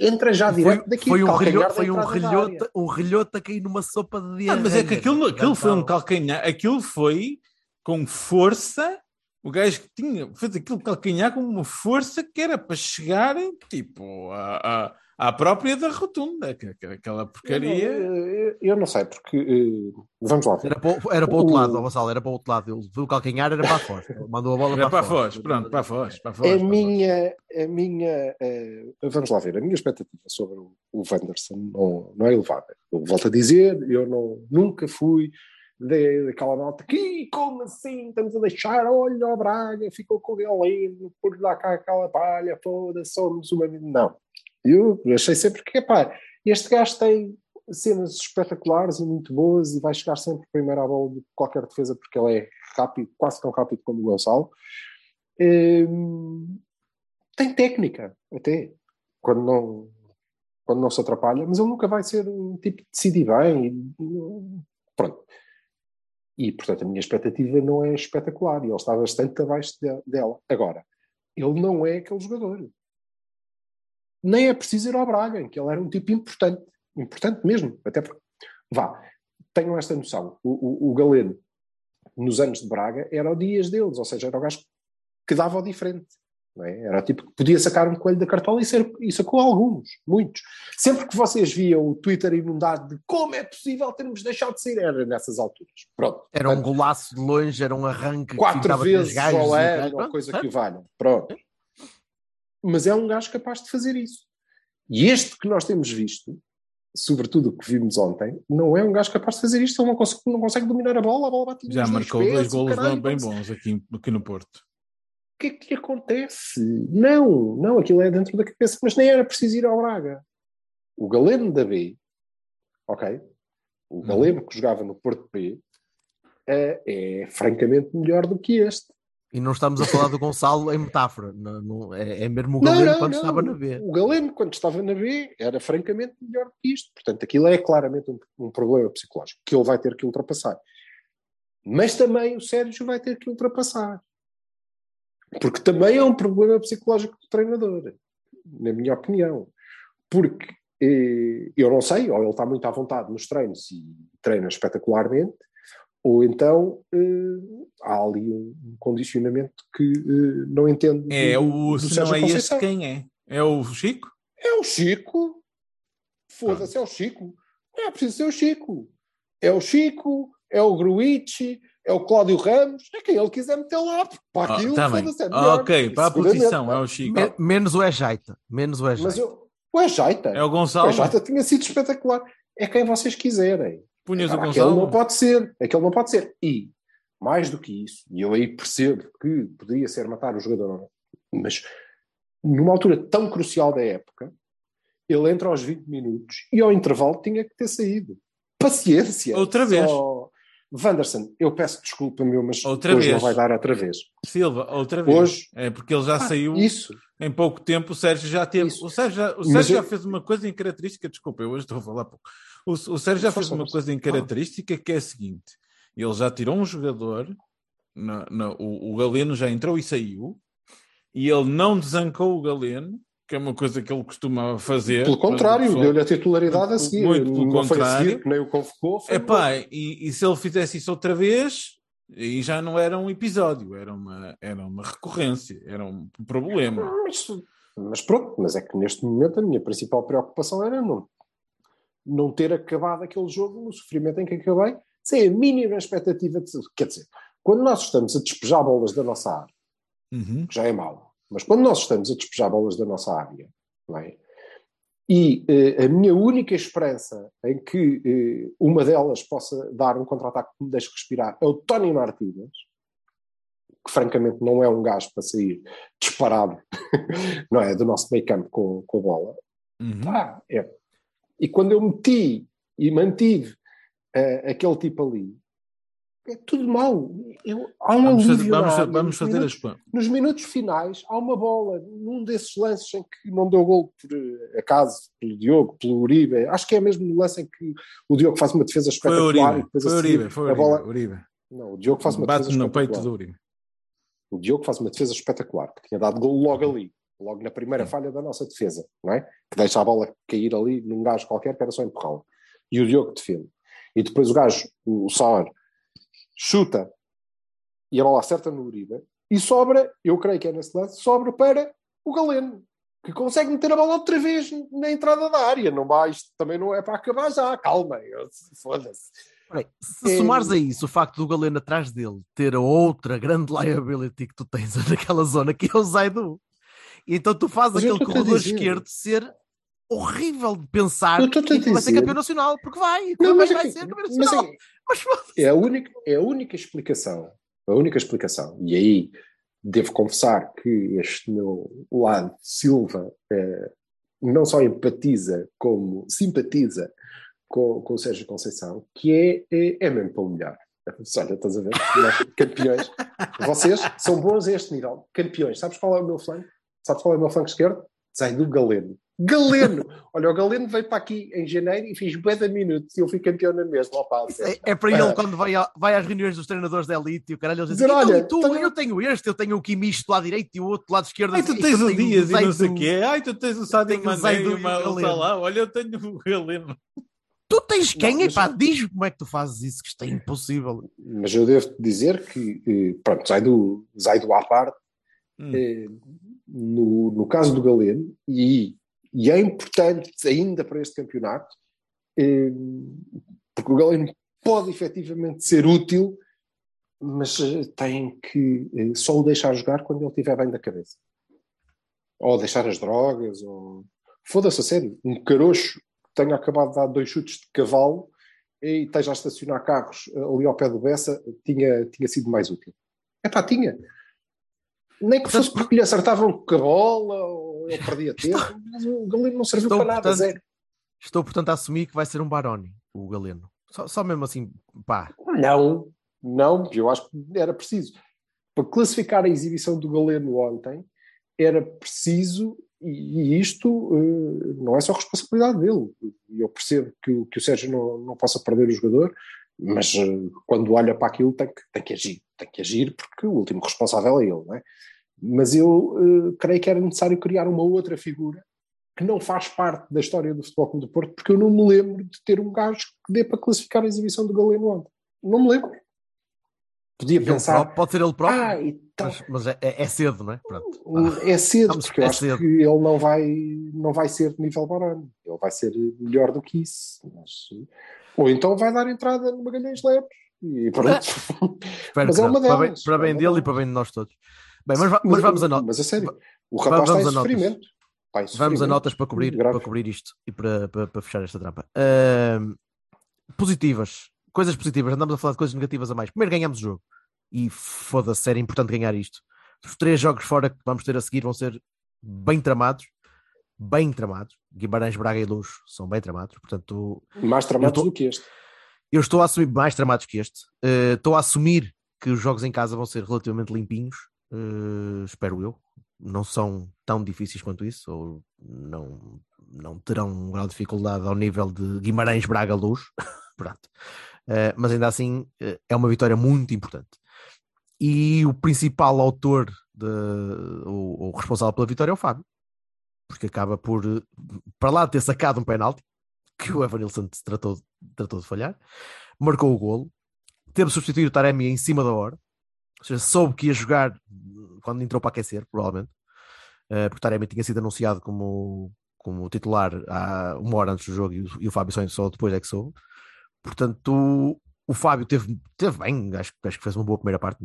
entra já Foi, direto daqui. foi um, da foi um, área. um relhota a cair numa sopa de Ah, diarreia. mas é que aquilo, aquilo foi um Então, calcanhar, aquilo foi com força. O gajo que tinha, fez aquilo calcanhar com uma força que era para chegar tipo à, à, à própria da rotunda, que, que aquela porcaria. Eu, eu- eu não sei, porque eh, vamos lá ver. Era para, o- era para o outro O- lado, ó, Vassal, era para o outro lado. Ele viu o calcanhar, era para a foz. Ele mandou a bola Era para, para a foz, pronto, para a foz, para a foz. A para a foz. minha, a minha eh, vamos lá ver, a minha expectativa sobre o, o Wanderson não, não é elevada. Eu volto a dizer, eu não, nunca fui de- daquela nota que como assim estamos a deixar, olha o Braga, ficou com ele lindo, por lá cá aquela palha, foda-se, somos uma... Não. Eu achei sempre que, pá, este gajo tem cenas espetaculares e muito boas e vai chegar sempre primeiro à bola de qualquer defesa porque ele é rápido, quase tão rápido como o Gonçalo. Hum, tem técnica, até, quando não, quando não se atrapalha, mas ele nunca vai ser um tipo que decide bem. e- pronto. E, portanto, a minha expectativa não é espetacular e ele está bastante abaixo de- dela. Agora, ele não é aquele jogador. Nem é preciso ir ao Braga, que ele era um tipo importante. Importante mesmo. Até porque, vá, tenham esta noção. O, o, o Galeno, nos anos de Braga, era o dias deles, ou seja, era o gajo que dava o diferente. Não é? Era o tipo que podia sacar um coelho da cartola e, ser, e sacou alguns, muitos. Sempre que vocês viam o Twitter inundado de como é possível termos deixado de sair, era nessas alturas. Pronto. Era um golaço de longe, era um arranque. que quatro vezes ao o ano, ou coisa que o valha. Pronto. Mas é um gajo capaz de fazer isso. E este que nós temos visto, sobretudo o que vimos ontem, não é um gajo capaz de fazer isto. Ele não consegue, não consegue dominar a bola, a bola bate Já marcou dois golos caralho, bem bons aqui, aqui no Porto. O que é que lhe acontece? Não, não, aquilo é dentro da cabeça, mas nem era preciso ir ao Braga. O Galeno da B, ok? O Galeno que jogava no Porto B é, é francamente melhor do que este. E não estamos a falar do Gonçalo em metáfora. Não, não- é, é mesmo o Galeno não, quando não. estava na B. O Galeno, quando estava na B, era francamente melhor do que isto. Portanto, aquilo é claramente um, um problema psicológico que ele vai ter que ultrapassar. Mas também o Sérgio vai ter que ultrapassar. Porque também é um problema psicológico do treinador, na minha opinião. Porque eh, eu não sei, ou ele está muito à vontade nos treinos e treina espetacularmente, ou então eh, há ali um condicionamento que eh, não entendo. É do- o, do não é este, Conceição. quem é? É o Chico? É o Chico. Foda-se, é o Chico. Não é preciso ser o Chico. É o Chico, é o Gruitch, é o Cláudio Ramos, é quem ele quiser meter lá. porque Para Ah, aquilo, tá bem. foda-se, é melhor. ok, para a posição é o Chico. Me- menos o Ejaita. Menos o Ejaita. Mas eu, o Ejaita, É o o Gonçalo. Ejaita tinha sido espetacular. É quem vocês quiserem. Punhas o Agora, aquele Gonçalo. não pode ser. Aquele não pode ser. E mais do que isso, e eu aí percebo que poderia ser matar o jogador, mas numa altura tão crucial da época, ele entra aos 20 minutos e ao intervalo tinha que ter saído. Paciência! Outra vez. Só... Wanderson, eu peço desculpa, meu, mas Outra hoje vez. não vai dar outra vez. Silva, outra vez. Hoje- É porque ele já Ah, saiu Isso. em pouco tempo. O Sérgio já teve. Isso. O Sérgio, já, o Sérgio eu- já fez uma coisa em característica. Desculpa, eu hoje estou a falar pouco. O, o Sérgio já fez uma coisa em característica que é a seguinte: ele já tirou um jogador, na- na- o, o Galeno já entrou e saiu, e ele não desancou o Galeno, que é uma coisa que ele costumava fazer. Pelo contrário, deu-lhe a titularidade a seguir. Muito pelo não foi a contrário. seguir, que nem o convocou. Foi Epá, e, e se ele fizesse isso outra vez, aí já não era um episódio, era uma, era uma recorrência, era um problema. Mas, mas pronto, mas é que neste momento a minha principal preocupação era não, não ter acabado aquele jogo no sofrimento em que acabei, sem a mínima expectativa de. Quer dizer, quando nós estamos a despejar bolas da nossa área, Uhum. que já é mau, mas quando nós estamos a despejar bolas da nossa área, não é? E eh, a minha única esperança em que eh, uma delas possa dar um contra-ataque que me deixe respirar é o Tony Martínez, que francamente não é um gajo para sair disparado, não é? Do nosso meio campo com, com a bola. Uhum. É. E quando eu meti e mantive eh, aquele tipo ali, é tudo mau. Eu, há um Vamos fazer, vamos, vamos fazer minutos- as nos minutos finais, há uma bola, num desses lances em que não deu gol por eh, acaso, pelo Diogo, pelo Uribe. Acho que é mesmo no lance em que o Diogo faz uma defesa Foi o espetacular e Uribe, depois foi a Uribe, foi a bola. Uribe. Não, o Diogo faz uma Bate defesa no peito espetacular. do Uribe. O Diogo faz uma defesa espetacular, que tinha dado gol logo ali, logo na primeira falha da nossa defesa, não é? Que deixa a bola cair ali num gajo qualquer que era só empurrá-la. E o Diogo defende. E depois o gajo, o Saar, chuta e a bola acerta no Uribe e sobra, eu creio que é nesse lance, sobra para o Galeno, que consegue meter a bola outra vez na entrada da área. Não vai, isto também não é para acabar já, calma, foda-se. Se É- somares a isso o facto do Galeno atrás dele ter a outra grande liability que tu tens naquela zona, que é o Zaidu, então tu fazes eu aquele corredor esquerdo ser horrível de pensar que vai ser dizer. campeão nacional, porque vai, Não, mas mas, vai é ser que- campeão mas nacional. é- Mas, foda-se. É a única, é a única explicação. A única explicação. E aí devo confessar que este meu lado Silva eh, não só empatiza, como simpatiza com, com o Sérgio Conceição, que é, é, é mesmo para humilhar. Olha, estás a ver? Nós, campeões. Vocês são bons a este nível. Campeões. Sabes qual é o meu flanco? Sabes qual é o meu flanco esquerdo? Sai do Galeno. Galeno! Olha, o Galeno veio para aqui em janeiro e fiz de minutos e eu fui campeão na mesma. Opa, É, é para ele Ah. quando vai, a- vai às reuniões dos treinadores da elite e o caralho, eles dizem: Dizer, então, olha, e tu, tenho- eu tenho este, eu tenho o do lado direito e o outro do lado esquerdo. Ai, tu e tens o Dias e não sei o quê. Ai, tu tens o Sadio tenho o Mané e e o o Ma- o Galeno. Salah. Olha, eu tenho o Galeno. Tu tens quem? Não, mas- Epá, diz-me como é que tu fazes isso, que isto é impossível. Mas eu devo dizer que, eh, pronto, sai do, sai do à parte, Hum. eh, no, no caso do Galeno, e, e é importante ainda para este campeonato, eh, porque o Galeno pode efetivamente ser útil, mas eh, tem que eh, só o deixar jogar quando ele estiver bem da cabeça. Ou deixar as drogas, ou... Foda-se a sério, um carocho que tenha acabado de dar dois chutes de cavalo e esteja a estacionar carros ali ao pé do Bessa, tinha, tinha sido mais útil. É pá, tinha. Nem que fosse porque lhe acertavam com a bola ou ele perdia tempo, mas o Galeno não serviu Estou, para nada, portanto, zero. estou, portanto, a assumir que vai ser um Baroni, o Galeno. Só, só mesmo assim, pá. Não, não, eu acho que era preciso. Para classificar a exibição do Galeno ontem, era preciso, e, isto eh, não é só responsabilidade dele. Eu percebo que, o- que o Sérgio não, não possa perder o jogador, mas eh, quando olha para aquilo tem que, tem que agir. Tem que agir porque o último responsável é ele, não é? Mas eu eh, creio que era necessário criar uma outra figura que não faz parte da história do Futebol Clube do Porto, porque eu não me lembro de ter um gajo que dê para classificar a exibição do Galeno ontem. Não me lembro. Podia Ele pensar, próprio- pode ser ele próprio, ah, então, mas, mas é, é cedo, não é? Pronto. é cedo, Vamos, porque eu é acho cedo. que ele não vai, não vai ser de nível Baroni. Ele vai ser melhor do que isso. Mas- ou então vai dar entrada no Magalhães Leves. E pronto. Mas é uma para bem, delas, para bem é dele e delas. para bem de nós todos. Bem, mas, mas vamos a notas. Mas a sério, o rapaz Vamos está em sofrimento. Está em Vamos a notas para cobrir, para cobrir isto e para, para, para fechar esta trampa. Ahm, positivas, coisas positivas, andamos a falar de coisas negativas a mais. Primeiro ganhamos o jogo. e foda-se, era importante ganhar isto. Os três jogos fora que vamos ter a seguir vão ser bem tramados, bem tramados. Guimarães, Braga e Luz são bem tramados, portanto Mais tramados tô- do que este. eu estou a assumir mais tramados que este. Eh, estou a assumir que os jogos em casa vão ser relativamente limpinhos, eh, espero eu. Não são tão difíceis quanto isso, ou não, não terão um grau de dificuldade ao nível de Guimarães, Braga, Luz. Pronto. Eh, mas ainda assim eh, é uma vitória muito importante. E o principal autor, de, o, o responsável pela vitória é o Fábio, porque acaba por, para lá de ter sacado um penalti, que o Evanilson tratou, tratou de falhar, marcou o golo, teve de substituir o Taremi em cima da hora, seja, soube que ia jogar quando entrou para aquecer, provavelmente, eh, porque Taremi tinha sido anunciado como, como titular há uma hora antes do jogo e o, e o Fábio só, só depois é que soube. Portanto, o, Fábio teve, teve bem, acho, acho que fez uma boa primeira parte,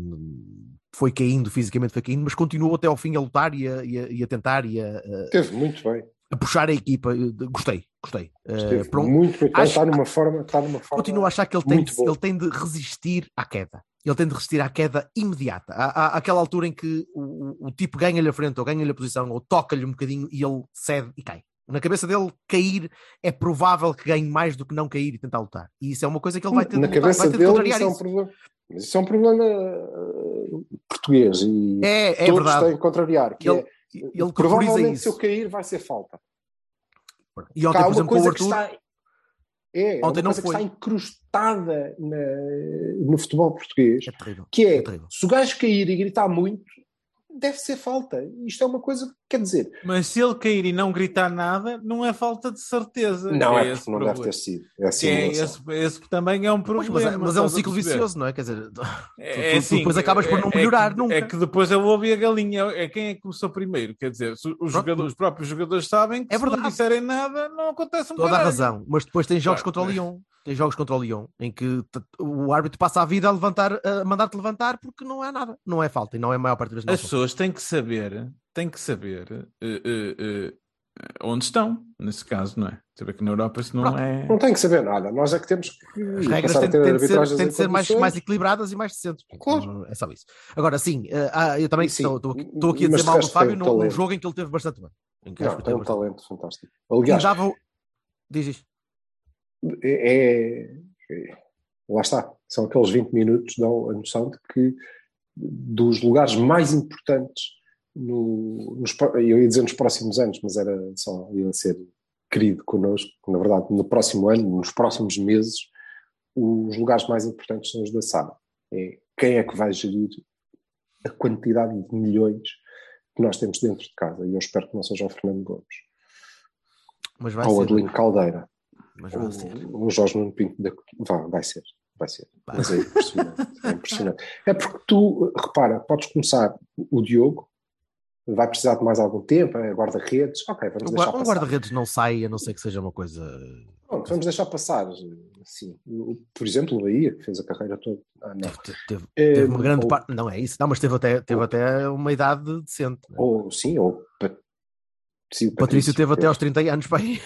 foi caindo, fisicamente foi caindo, mas continuou até ao fim a lutar e a, e a- e a tentar e a, a- Teve muito bem. a puxar a equipa. Gostei, gostei. Eh, Esteve um- muito, bem. acho- Está numa forma. Está numa forma continuo a achar que ele tem, de, ele tem de resistir à queda. Ele tem de resistir à queda imediata. Há, há aquela altura em que o, o- tipo ganha-lhe a frente, ou ganha-lhe a posição, ou toca-lhe um bocadinho e ele cede e cai. Na cabeça dele, cair é provável que ganhe mais do que não cair e tentar lutar. E isso é uma coisa que ele vai ter Na de lutar, cabeça vai ter de dele, contrariar isso é um isso. problema. Mas isso é um problema uh, português e É, é todos verdade. têm que contrariar. Que Ele, é, ele provavelmente se eu isso. cair vai ser falta. E ontem, Cá por exemplo, com o Arthur, está. É, é Ontem uma não coisa que está incrustada na- no futebol português, é terrível. que é, É terrível. se o gajo cair e gritar muito, deve ser falta. Isto é uma coisa, quer dizer, Mas se ele cair e não gritar nada, não é falta de certeza. não é, esse porque não problema. deve ter sido. É Que é simulação. esse, esse também é um Pois, problema. mas, é- mas é um a ciclo vicioso, não é? Quer dizer, É, tu- tu assim, depois acabas por não é- é melhorar que- nunca. É que depois eu ouvi a galinha. É quem é que começou primeiro? Quer dizer, os, jogadores, os próprios jogadores sabem que É se não disserem nada, não acontece um toda a caralho. razão, mas depois tem jogos Claro, contra o Lyon, tem jogos contra o Lyon em que o árbitro passa a vida a levantar, a mandar-te levantar porque não é nada, não é falta e não é a maior parte das As pessoas têm que saber, têm que saber eh, eh, eh, onde estão, nesse caso, não é? Saber que na Europa isso não Pronto. é. Não tem que saber nada. Nós é que temos que As regras têm, têm de ser, têm de ser mais, mais equilibradas e mais decentes. Claro. É só isso. Agora, sim, ah, eu também sim, estou estou aqui, estou aqui a dizer mal do Fábio num, jogo em que ele teve bastante bem. Em que acho Não, tem um teve bastante talento fantástico. Aliás, dava Diz isto. É, é- lá está, são aqueles 20 minutos dão a noção de que dos lugares mais importantes no, nos, eu ia dizer nos próximos anos, mas era só ia ser querido connosco, na verdade no próximo ano, nos próximos meses os lugares mais importantes são os da SAD é quem é que vai gerir a quantidade de milhões que nós temos dentro de casa. E eu espero que não seja o Fernando Gomes. Mas vai ou ser. Adelino Caldeira Mas vai ser. o, o Jorge Nuno Pinto da, vai, vai ser, vai ser. Vai. Mas é impressionante, é impressionante. É porque tu, repara, podes começar o Diogo, vai precisar de mais algum tempo, é guarda-redes, ok, vamos deixar um passar. guarda-redes não sai, a não ser que seja uma coisa. Pronto, vamos deixar passar. Assim, o- por exemplo, o Bahia, que fez a carreira toda. Ah, não. Teve, teve- É, teve uma grande ou- parte. Não é isso, não, mas teve até, teve até uma idade decente. é? Ou, sim, ou sim, O Patrício teve até aos 30 anos para ir.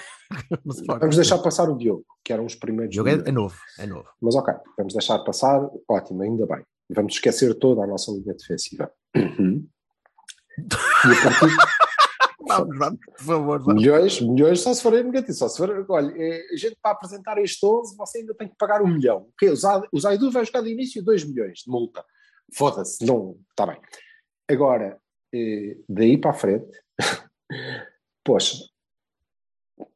no Sporting. Vamos deixar passar o Diogo, que eram os primeiros. O jogo é, é novo, é novo. Mas ok, vamos deixar passar, ótimo, ainda bem. Vamos esquecer toda a nossa linha defensiva. Uhum. E a partir Vamos, vamos, por favor. Vamos. milhões, milhões só se forem negativos. Só se for, olha, é, a gente para apresentar este 11, você ainda tem que pagar um milhão. O quê? O Zaidu- O Zaidu vai jogar de início 2 milhões de multa. Foda-se, não, está bem. Agora, eh, daí para a frente, poxa,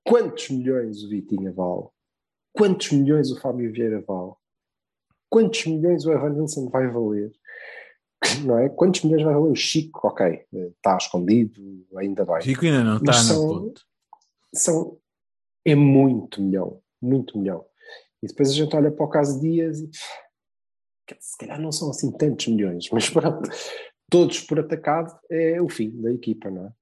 quantos milhões o Vitinha vale? Quantos milhões o Fábio Vieira vale? Quantos milhões o Evanilson vai valer? Não é? Quantos milhões vai valer o Chico? Ok, está escondido, ainda bem. Chico ainda não está Mas no são- ponto. São, é muito milhão, muito milhão. E depois a gente olha para o caso Dias e se calhar não são assim tantos milhões, mas pronto, todos por atacado é o fim da equipa, não é?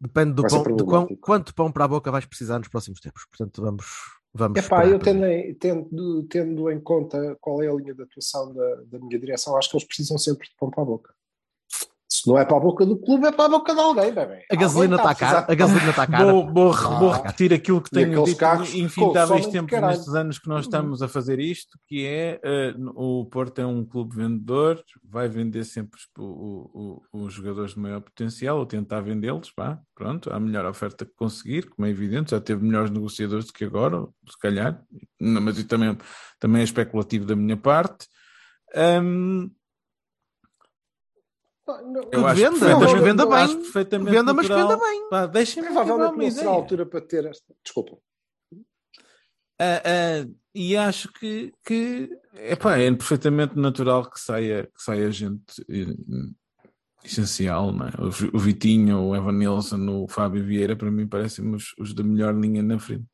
Depende do pão, do quão- quanto pão para a boca vais precisar nos próximos tempos. Portanto, vamos. vamos Epá, eu tendo, em- tendo, tendo em conta qual é a linha de atuação da, da minha direção, acho que eles precisam sempre de pão para a boca. Se não é para a boca do clube, é para a boca de alguém, bebê. A gasolina está cara. A gasolina está cara. Vou, vou, Ah. vou repetir aquilo que tenho dito carros infindáveis tempos caralho. nestes anos que nós estamos a fazer isto, que é eh, o Porto é um clube vendedor, vai vender sempre os, o- o- os jogadores de maior potencial, ou tentar vendê-los, pá, pronto, a melhor oferta que conseguir, como é evidente, já teve melhores negociadores do que agora, se calhar, Não, mas também, também é especulativo da minha parte. Ahm, eu acho venda, mas venda bem. acho perfeitamente Venda, mas natural. venda bem. Pá, Deixem-me Provavelmente não será a altura para ter esta. Desculpa. Ah, ah, e acho que, que epá, é perfeitamente natural que saia, que saia gente eh, essencial, não é? O Vi- o Vitinho, o Evan Nilsson, o Fábio Vieira, para mim parecem os, os da melhor linha na frente.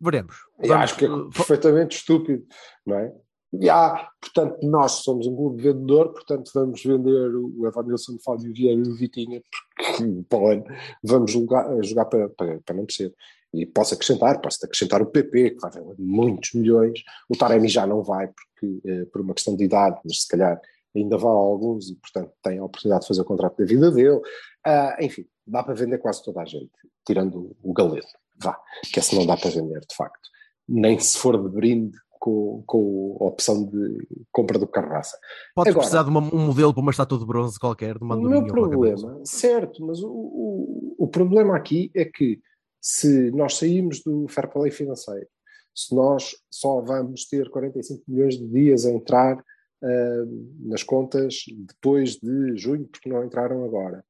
Veremos. Vamos, acho que é uh, perfeitamente estúpido, não é? E há, portanto, nós somos um clube vendedor, portanto, vamos vender o Evanilson, o Fábio Vieira e o Vitinha, porque para o ano vamos jogar, jogar para, para, para não descer. E posso acrescentar, posso acrescentar o PP, que vai valer muitos milhões. O Taremi já não vai, porque, eh, por uma questão de idade, mas se calhar ainda vale alguns e, portanto, tem a oportunidade de fazer o contrato da vida dele. Ah, enfim, dá para vender quase toda a gente, tirando o Galeno. Vá, que esse não dá para vender, de facto. Nem se for de brinde com, com a opção de compra do Carraça. Podes Agora- precisar de uma- um modelo para uma estátua de bronze qualquer, de uma O meu problema, certo, mas o, o, o problema aqui é que se nós saímos do fair play financeiro, se nós só vamos ter 45 milhões de dias a entrar ah, nas contas depois de junho, porque não entraram agora,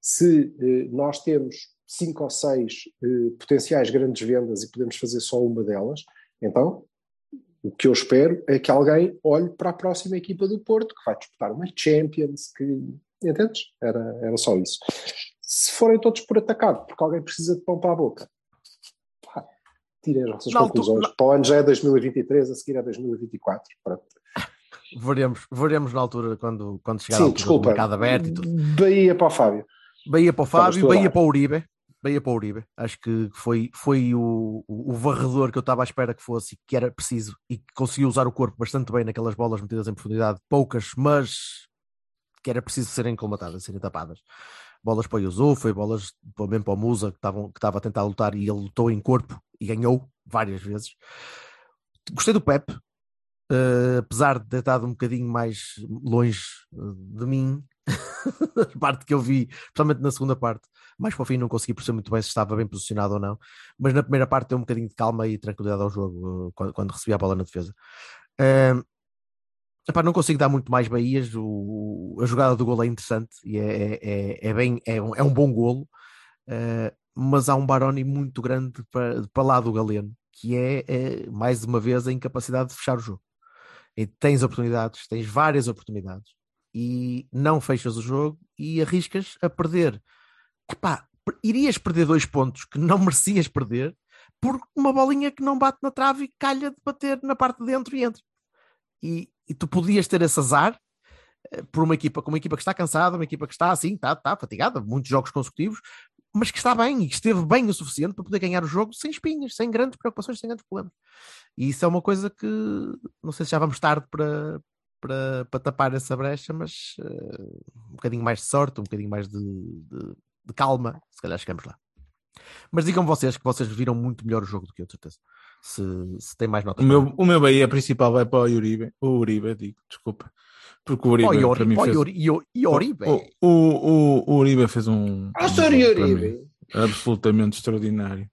se eh, nós temos cinco ou seis eh, potenciais grandes vendas e podemos fazer só uma delas, então o que eu espero é que alguém olhe para a próxima equipa do Porto, que vai disputar uma Champions, que entendes? Era, era só isso. Se forem todos por atacado, porque alguém precisa de pão para a boca, pá, tirem as vossas conclusões. Para o ano já é 2023, a seguir é 2024. Pronto. Veremos, veremos na altura quando, quando chegar a Sim, do desculpa. mercado aberto e tudo. Bahia para o Fábio. Bahia para o Fábio, a Bahia para o Uribe. Bahia para o Uribe. Acho que foi, foi o, o, varredor que eu estava à espera que fosse e que era preciso e que conseguiu usar o corpo bastante bem naquelas bolas metidas em profundidade, poucas, mas que era preciso serem colmatadas, serem tapadas. Bolas para o Yuzu, foi bolas mesmo para o Musa que, estavam, que estava a tentar lutar e ele lutou em corpo e ganhou várias vezes. Gostei do Pep, eh, apesar de ter estado um bocadinho mais longe eh, de mim, a parte que eu vi, principalmente na segunda parte, mais para o fim não consegui perceber muito bem se estava bem posicionado ou não, mas na primeira parte deu um bocadinho de calma e tranquilidade ao jogo eh, quando, quando recebi a bola na defesa. Ehm, epá, não consigo dar muito mais Bahias, o, a jogada do golo é interessante e é, é, é, é bem, é, um, é um bom golo, eh, mas há um Baroni muito grande para, para lá do Galeno, que é, é, mais uma vez a incapacidade de fechar o jogo. E tens oportunidades, tens várias oportunidades e não fechas o jogo e arriscas a perder. Epá, irias perder dois pontos que não merecias perder por uma bolinha que não bate na trave e calha de bater na parte de dentro e entra. E, e tu podias ter esse azar eh, por uma equipa, com uma equipa que está cansada, uma equipa que está assim, está, está fatigada, muitos jogos consecutivos, mas que está bem e que esteve bem o suficiente para poder ganhar o jogo sem espinhas, sem grandes preocupações, sem grandes problemas. E isso é uma coisa que não sei se já vamos tarde para, para, para tapar essa brecha, mas eh, um bocadinho mais de sorte, um bocadinho mais de, de- de calma, se calhar chegamos lá. Mas digam vocês que vocês viram muito melhor o jogo do que eu, de certeza. Se, se tem mais O notas. meu, o meu Bahia principal vai para o Uribe. O Uribe, digo, desculpa. Porque o Uribe, Oh, para Iori, mim, oh, fez... Iori, Iori- Ioribe. O, o, o, o Uribe fez um. Ah, um para Uribe. mim absolutamente extraordinário.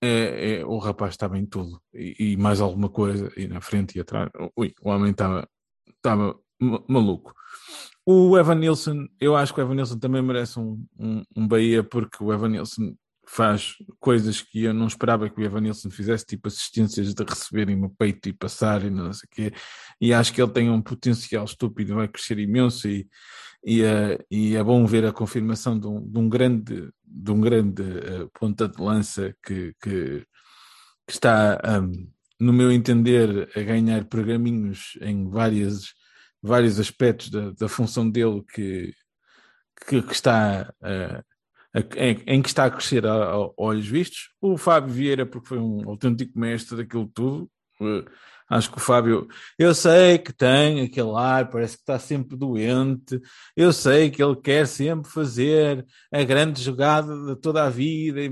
É, é, o rapaz estava em tudo e, e mais alguma coisa, e na frente e atrás. Ui, o homem estava, estava ma- maluco. O Evan Nilsson, eu acho que o Evan Nilsson também merece um, um, um Bahia, porque o Evan Nilsson faz coisas que eu não esperava que o Evan Nilsson fizesse, tipo assistências de receberem no peito e passarem, não sei o quê. E acho que ele tem um potencial estúpido, vai crescer imenso e, e, é, e é bom ver a confirmação de um, de um grande, de um grande uh, ponta de lança que, que, que está, um, no meu entender, a ganhar pergaminhos em várias, vários aspectos da, da função dele que, que, que está em, em, que está a crescer a, a, olhos vistos. O Fábio Vieira, porque foi um autêntico mestre daquilo tudo, Uh, Acho que o Fábio, eu sei que tem aquele ar, parece que está sempre doente, eu sei que ele quer sempre fazer a grande jogada de toda a vida e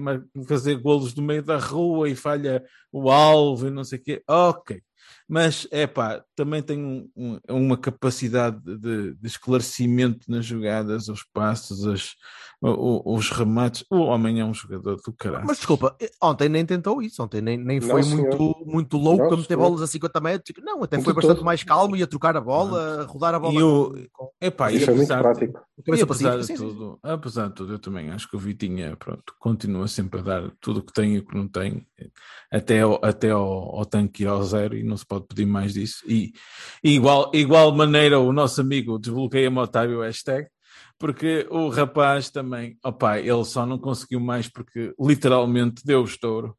fazer golos do meio da rua e falha o alvo e não sei o quê. Ok. Mas, é pá, também tem um- um- uma capacidade de, de esclarecimento nas jogadas, os passos, as- o- o- os remates. O homem é um jogador do caralho. Mas desculpa, eh, ontem nem tentou isso, ontem nem, nem Não, foi senhor. muito, muito louco Não, a meter senhor. bolas a 50 metros. Não, até foi bastante todo. mais calmo e a trocar a bola, a rodar a bola E com, com Epá, E e foi muito apesar, prático. e apesar de tudo, apesar de tudo, eu também acho que o Vitinha pronto, continua sempre a dar tudo o que tem e o que não tem, até, ao, até ao, ao tanque ir ao zero, e não se pode pedir mais disso. E, igual, igual maneira, o nosso amigo desbloqueia-me Otávio hashtag, porque o rapaz também, opá, ele só não conseguiu mais porque literalmente deu o estouro.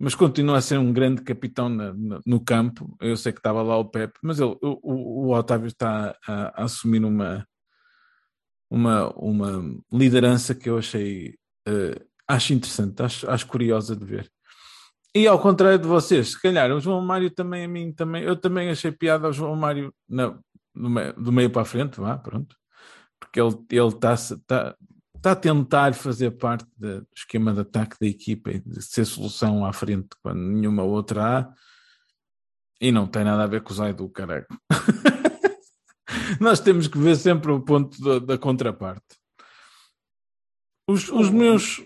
Mas continua a ser um grande capitão na- na- no campo. Eu sei que estava lá o Pepe, mas ele, o, o- Otávio está a, a assumir uma, uma, uma liderança que eu achei eh, acho interessante, acho, acho curiosa de ver. E ao contrário de vocês, se calhar o João Mário também a mim também, eu também achei piada ao João Mário na, do, meio, do meio para a frente, vá, pronto. Porque ele ele está tá, tá a tentar fazer parte do esquema de ataque da equipa e de ser solução à frente quando nenhuma outra há. E não tem nada a ver com o Zai do caralho. Nós temos que ver sempre o ponto da, da contraparte. Os, os meus.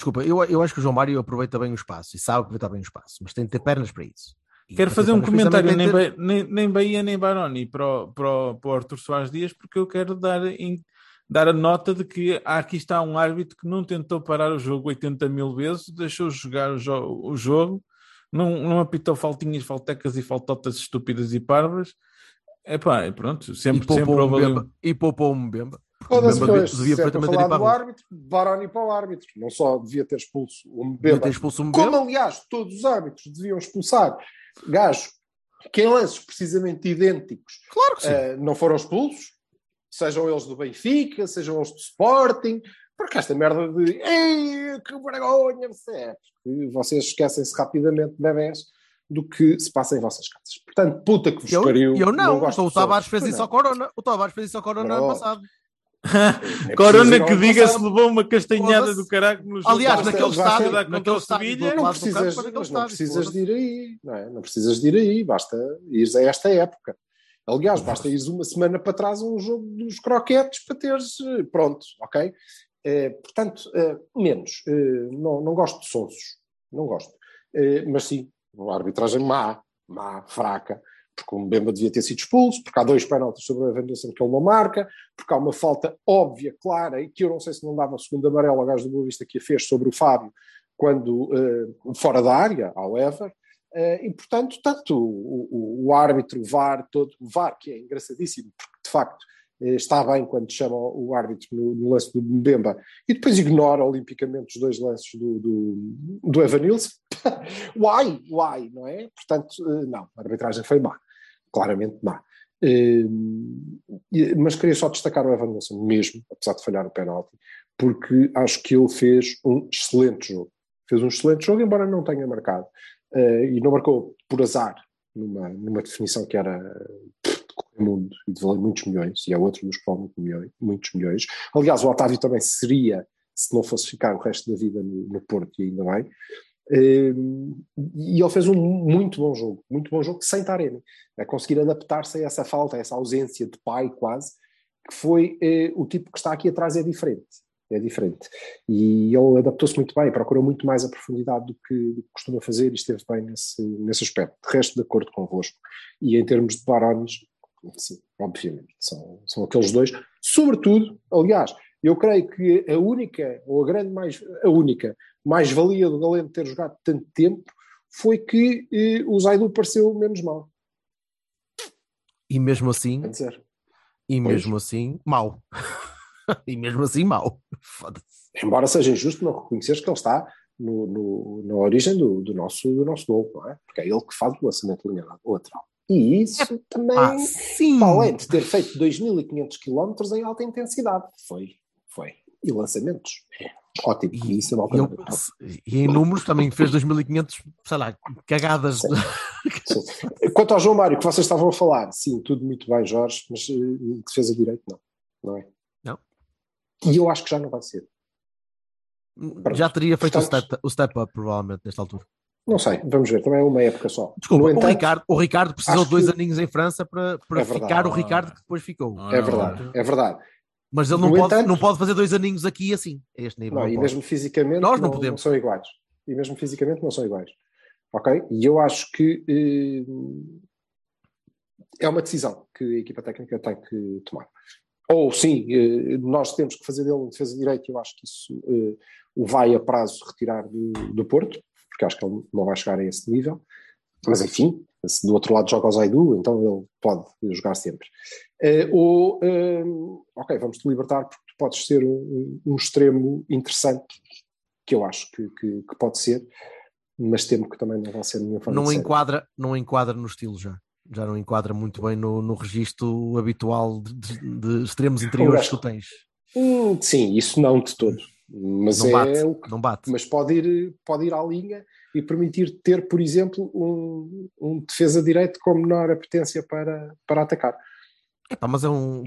Desculpa, eu, eu acho que o João Mário aproveita bem o espaço e sabe aproveitar bem o espaço, mas tem de ter pernas para isso. E Quero fazer um comentário, nem, ter- nem, nem Bahia nem Baroni para, o- para, o- para o Arthur Soares Dias, porque eu quero dar, em- dar a nota de que aqui está um árbitro que não tentou parar o jogo 80 mil vezes, deixou jogar o, jo- o jogo, não, não apitou faltinhas, faltecas e faltotas estúpidas e parvas. Epá, e pronto, E sempre, sempre poupou ali um-. E poupou um Mbemba. Foda-se, pois, devia se é para falar do árbitro, Baroni para o árbitro. Não só devia ter expulso o Mbemba, expulso como aliás todos os árbitros deviam expulsar gajos que em lances precisamente idênticos Claro que sim. eh, não foram expulsos, sejam eles do Benfica, sejam eles do Sporting, porque esta merda de ei, que vergonha, é, porque vocês esquecem-se rapidamente de bebés do que se passa em vossas casas. Portanto, puta que vos eu, pariu. eu não, gosto então o. Tavares fez isso não. ao Corona. O Tavares fez isso ao Corona ano Pronto. passado. É Corona que diga-se passado. levou uma castanhada do caralho no jogo Aliás, da- naquele da estádio- contra o naquele estádio do Sevilha. outro Não precisas, para aquele mas não precisas de ir aí, não é? Não precisas de ir aí, basta ir a esta época. Aliás, basta ir uma semana para trás a um jogo dos croquetes para teres, eh, pronto, ok? Eh, portanto, eh, menos. Eh, não, não gosto de sonsos, não gosto. Mas sim, uma arbitragem má, má, fraca, porque o Mbemba devia ter sido expulso, porque há dois penaltis sobre o Evan Nilsson que ele não marca, porque há uma falta óbvia, clara, e que eu não sei se não dava o segundo amarelo ao gajo do Boa Vista que a fez sobre o Fábio, quando eh, fora da área, ao Ever, eh, e portanto, tanto o, o- o árbitro, o VAR, todo, o VAR, que é engraçadíssimo, porque de facto eh, está bem quando chama o árbitro no, no lance do Mbemba, e depois ignora olimpicamente os dois lances do, do, do Evan Nilsson. why? Why? Não é? Portanto, não, a arbitragem foi má, claramente má. Eh, e- mas queria só destacar o Evan Nilsson mesmo, apesar de falhar o penalti, porque acho que ele fez um excelente jogo. Fez um excelente jogo, embora não tenha marcado. Eh, e não marcou por azar, numa, numa definição que era de mundo e de valer muitos milhões, e é outro dos que vale muitos milhões. Aliás, o Otávio também seria, se não fosse ficar o resto da vida no, no Porto, e ainda bem. Eh, e ele fez um muito bom jogo, muito bom jogo sem Taremi, a conseguir adaptar-se a essa falta, a essa ausência de pai quase, que foi eh, o tipo que está aqui atrás é diferente, é diferente. E ele adaptou-se muito bem, procurou muito mais a profundidade do que, do que costuma fazer e esteve bem nesse, nesse aspecto. De resto, de acordo convosco. E em termos de Barones, sim, obviamente, são, são aqueles dois. Sobretudo, aliás, eu creio que a única, ou a grande mais, a única mais-valia do Galeno ter jogado tanto tempo foi que eh, o Zaidu pareceu menos mal. E mesmo assim, a dizer. e Pois. mesmo assim, mau. e mesmo assim. Foda-se. Embora seja injusto não reconheceres que ele está no, no- na origem do, do nosso, do nosso gol, não é? Porque é ele que faz o lançamento de linha lateral. E isso também, Ah, sim! além de ter feito 2.500 km em alta intensidade, foi, foi. E lançamentos, é, Ótimo. E, isso é mal e eu- e em números também fez 2500, sei lá, cagadas. Sim. Quanto ao João Mário, que vocês estavam a falar, sim, tudo muito bem, Jorge, mas eh, defesa de direito, não. Não é? Não. E eu acho que já não vai ser. Já teria feito o Portanto- step, o step up, provavelmente, nesta altura. Não sei, vamos ver, também é uma época só. Desculpa, No o, entanto, Ricardo, o Ricardo precisou de dois que- aninhos em França para, para É verdade. ficar o Ricardo que depois ficou. É verdade, é verdade. Mas ele não No pode, entanto- não pode fazer dois aninhos aqui assim, a este nível. Não, não e pode. mesmo fisicamente Nós não não, podemos. são iguais. E mesmo fisicamente não são iguais. Ok? E eu acho que eh, é uma decisão que a equipa técnica tem que tomar. Ou sim, eh, nós temos que fazer dele um defesa de direito, eu acho que isso eh, o vai a prazo retirar do, do Porto, porque acho que ele não vai chegar a esse nível. Mas enfim, se do outro lado joga o Zaidu, então ele pode jogar sempre. Eh, ou, eh, ok, vamos te libertar porque tu podes ser um, um extremo interessante, que eu acho que, que- que pode ser, mas temo que também não vai ser nenhum fã não de série. enquadra, não enquadra no estilo já. Já não enquadra muito bem no, no registro habitual de, de- de extremos interiores que tu tens. Hum, sim, isso não de todo. Mas Não é bate, o que- não bate. mas pode ir, pode ir à linha e permitir ter, por exemplo, um, um defesa direito com menor apetência para, para atacar. Epá, mas é um.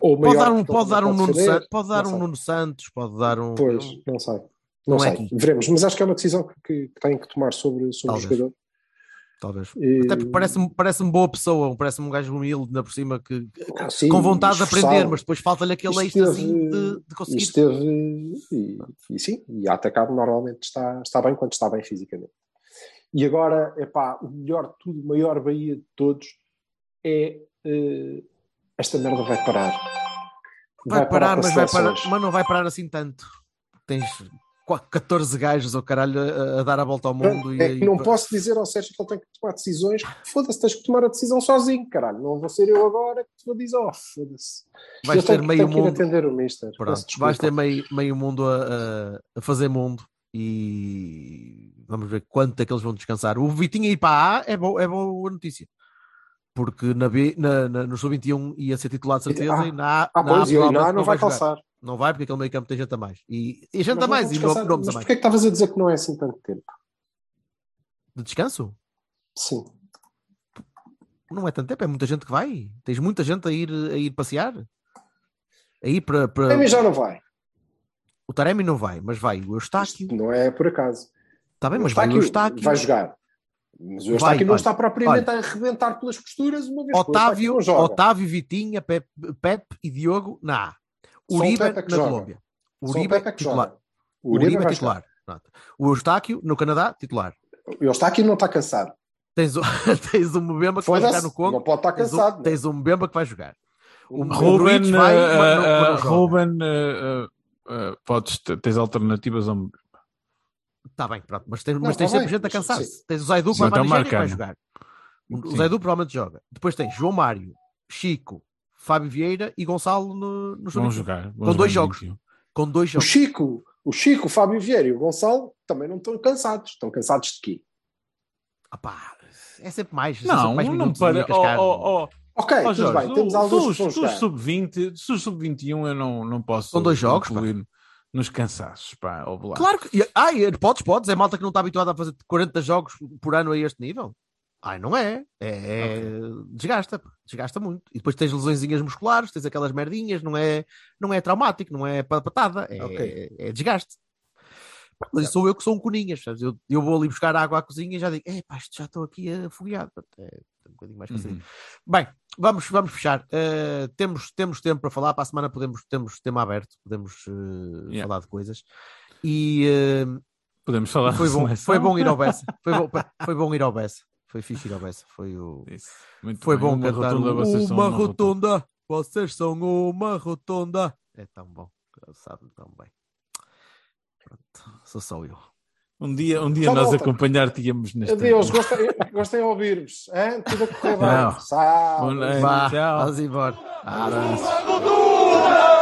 Ou Pode dar um, pode dar um Nuno Santos, pode dar um. Nuno Santos, pode dar um. Pois, não sei. Não, Não é sei. aqui. Veremos, mas acho que é uma decisão que, que, que tem que tomar sobre, sobre o jogador. Talvez. E- Até porque parece-me parece boa pessoa, parece-me um gajo humilde, ainda por cima, que, Ah, sim, com vontade de aprender, mas depois falta-lhe aquele Isto extra assim de, de conseguir. Isto teve, e, e sim, e a atacar normalmente está, está bem quando está bem fisicamente. E agora, epá, o melhor de tudo, o maior Bahia de todos é eh, esta merda vai parar. Vai, parar, para mas, vai parar, mas não vai parar assim tanto. Tens qua- 14 gajos ao caralho a, a dar a volta ao mundo. É e, que não e- posso dizer ao Sérgio que ele tem que tomar decisões. Foda-se, tens que tomar a decisão sozinho, caralho. Não vou ser eu agora que te vou dizer, oh, foda-se. Vais ter meio mundo. atender o Mister. Pronto, vais ter meio, meio mundo a, a- fazer mundo e vamos ver quanto é que eles vão descansar. O Vitinho ir para a A é, bo, é boa notícia. Porque na B, na, na- no Sub-21 ia ser titular de certeza Ah, e na A, Ah, na A provavelmente não, não vai calçar. Não vai porque aquele meio campo tem gente a mais. E, e gente Mas a mais, não e nomes a Mas porquê é que estavas a dizer que não é assim tanto tempo? De descanso? Sim. Não é tanto tempo, é muita gente que vai. Tens muita gente a ir, a ir passear. A ir para. para... A mim já não vai. O Taremi não vai, mas vai o Eustáquio. Isto não é por acaso. Está bem, O mas vai o Eustáquio. vai jogar. Mas o Vai, Eustáquio não está propriamente a arrebentar pelas costuras uma vez que o Otávio, joga. Otávio, Vitinha, Pep, Pep e Diogo na A. Uribe Pepe é que na joga. Colômbia. Uribe Pepe é que titular. Uribe Uribe é vai titular. O Eustáquio no Canadá, titular. O Eustáquio não está cansado. Tens tens o Mbemba que vai jogar no Congo. não pode estar Tens o- cansado. não. Tens o Mbemba que vai jogar. O Ruben, vai, eh, mas não- mas não eh, joga. Ruben, eh, eh, podes, tens alternativas a Está bem, pronto. Mas tens, Não, mas tens tá sempre bem, gente a cansar-se. Tens o Zaidu vai para a então Nigéria que vai marca, jogar. O Sim. Zaidu provavelmente joga. Depois tens João Mário, Chico, Fábio Vieira e Gonçalo no, no Vão Sub-21. jogar. vão Com jogar dois jogos. 21. Com dois O jogos. Chico, o Chico, o Fábio Vieira e o Gonçalo também não estão cansados. Estão cansados de quê? Ah pá, é sempre mais. são Não, sempre mais não para. Oh, oh, oh, Ok, oh, tudo Jorge, bem. Temos alguns jogar. sub-20, se os sub-21 eu não, não posso. São dois jogos, nos cansaços, pá. ó, lá. Claro que. Ai, podes, podes. É malta que não está habituada a fazer 40 jogos por ano a este nível. Ai, não é. É. é- Desgasta, pá. desgasta muito. E depois tens lesõezinhas musculares, tens aquelas merdinhas, não é, não é traumático, não é pa- patada, é, Ok. é desgaste. Mas sou eu que sou um coninhas, sabes? Eu, eu vou ali buscar água à cozinha e já digo, é pá, isto já estou aqui afogueado. Pá, É um bocadinho mais. Uhum. Bem, vamos, vamos fechar. Uh, temos, temos tempo para falar. Para a semana podemos, temos tema aberto, podemos uh, Yeah. falar de coisas. E uh, Podemos falar. foi, bom, foi bom ir ao Bessa. Foi bom, foi bom ir ao Bessa. Foi fixe ir ao Bessa. Foi, o, foi bem. bom Uma cantar rotunda, vocês são uma uma rotunda. Vocês são uma rotunda. É tão bom. Sabe tão bem. Pronto, sou só eu. Um dia, um dia nós acompanhar-te-íamos neste. Adeus, gostei, gostei de ouvir-vos. hein? Tudo a correr bem. Não. Noite. Vá, tchau. vamos embora. Abraço. Rotunda!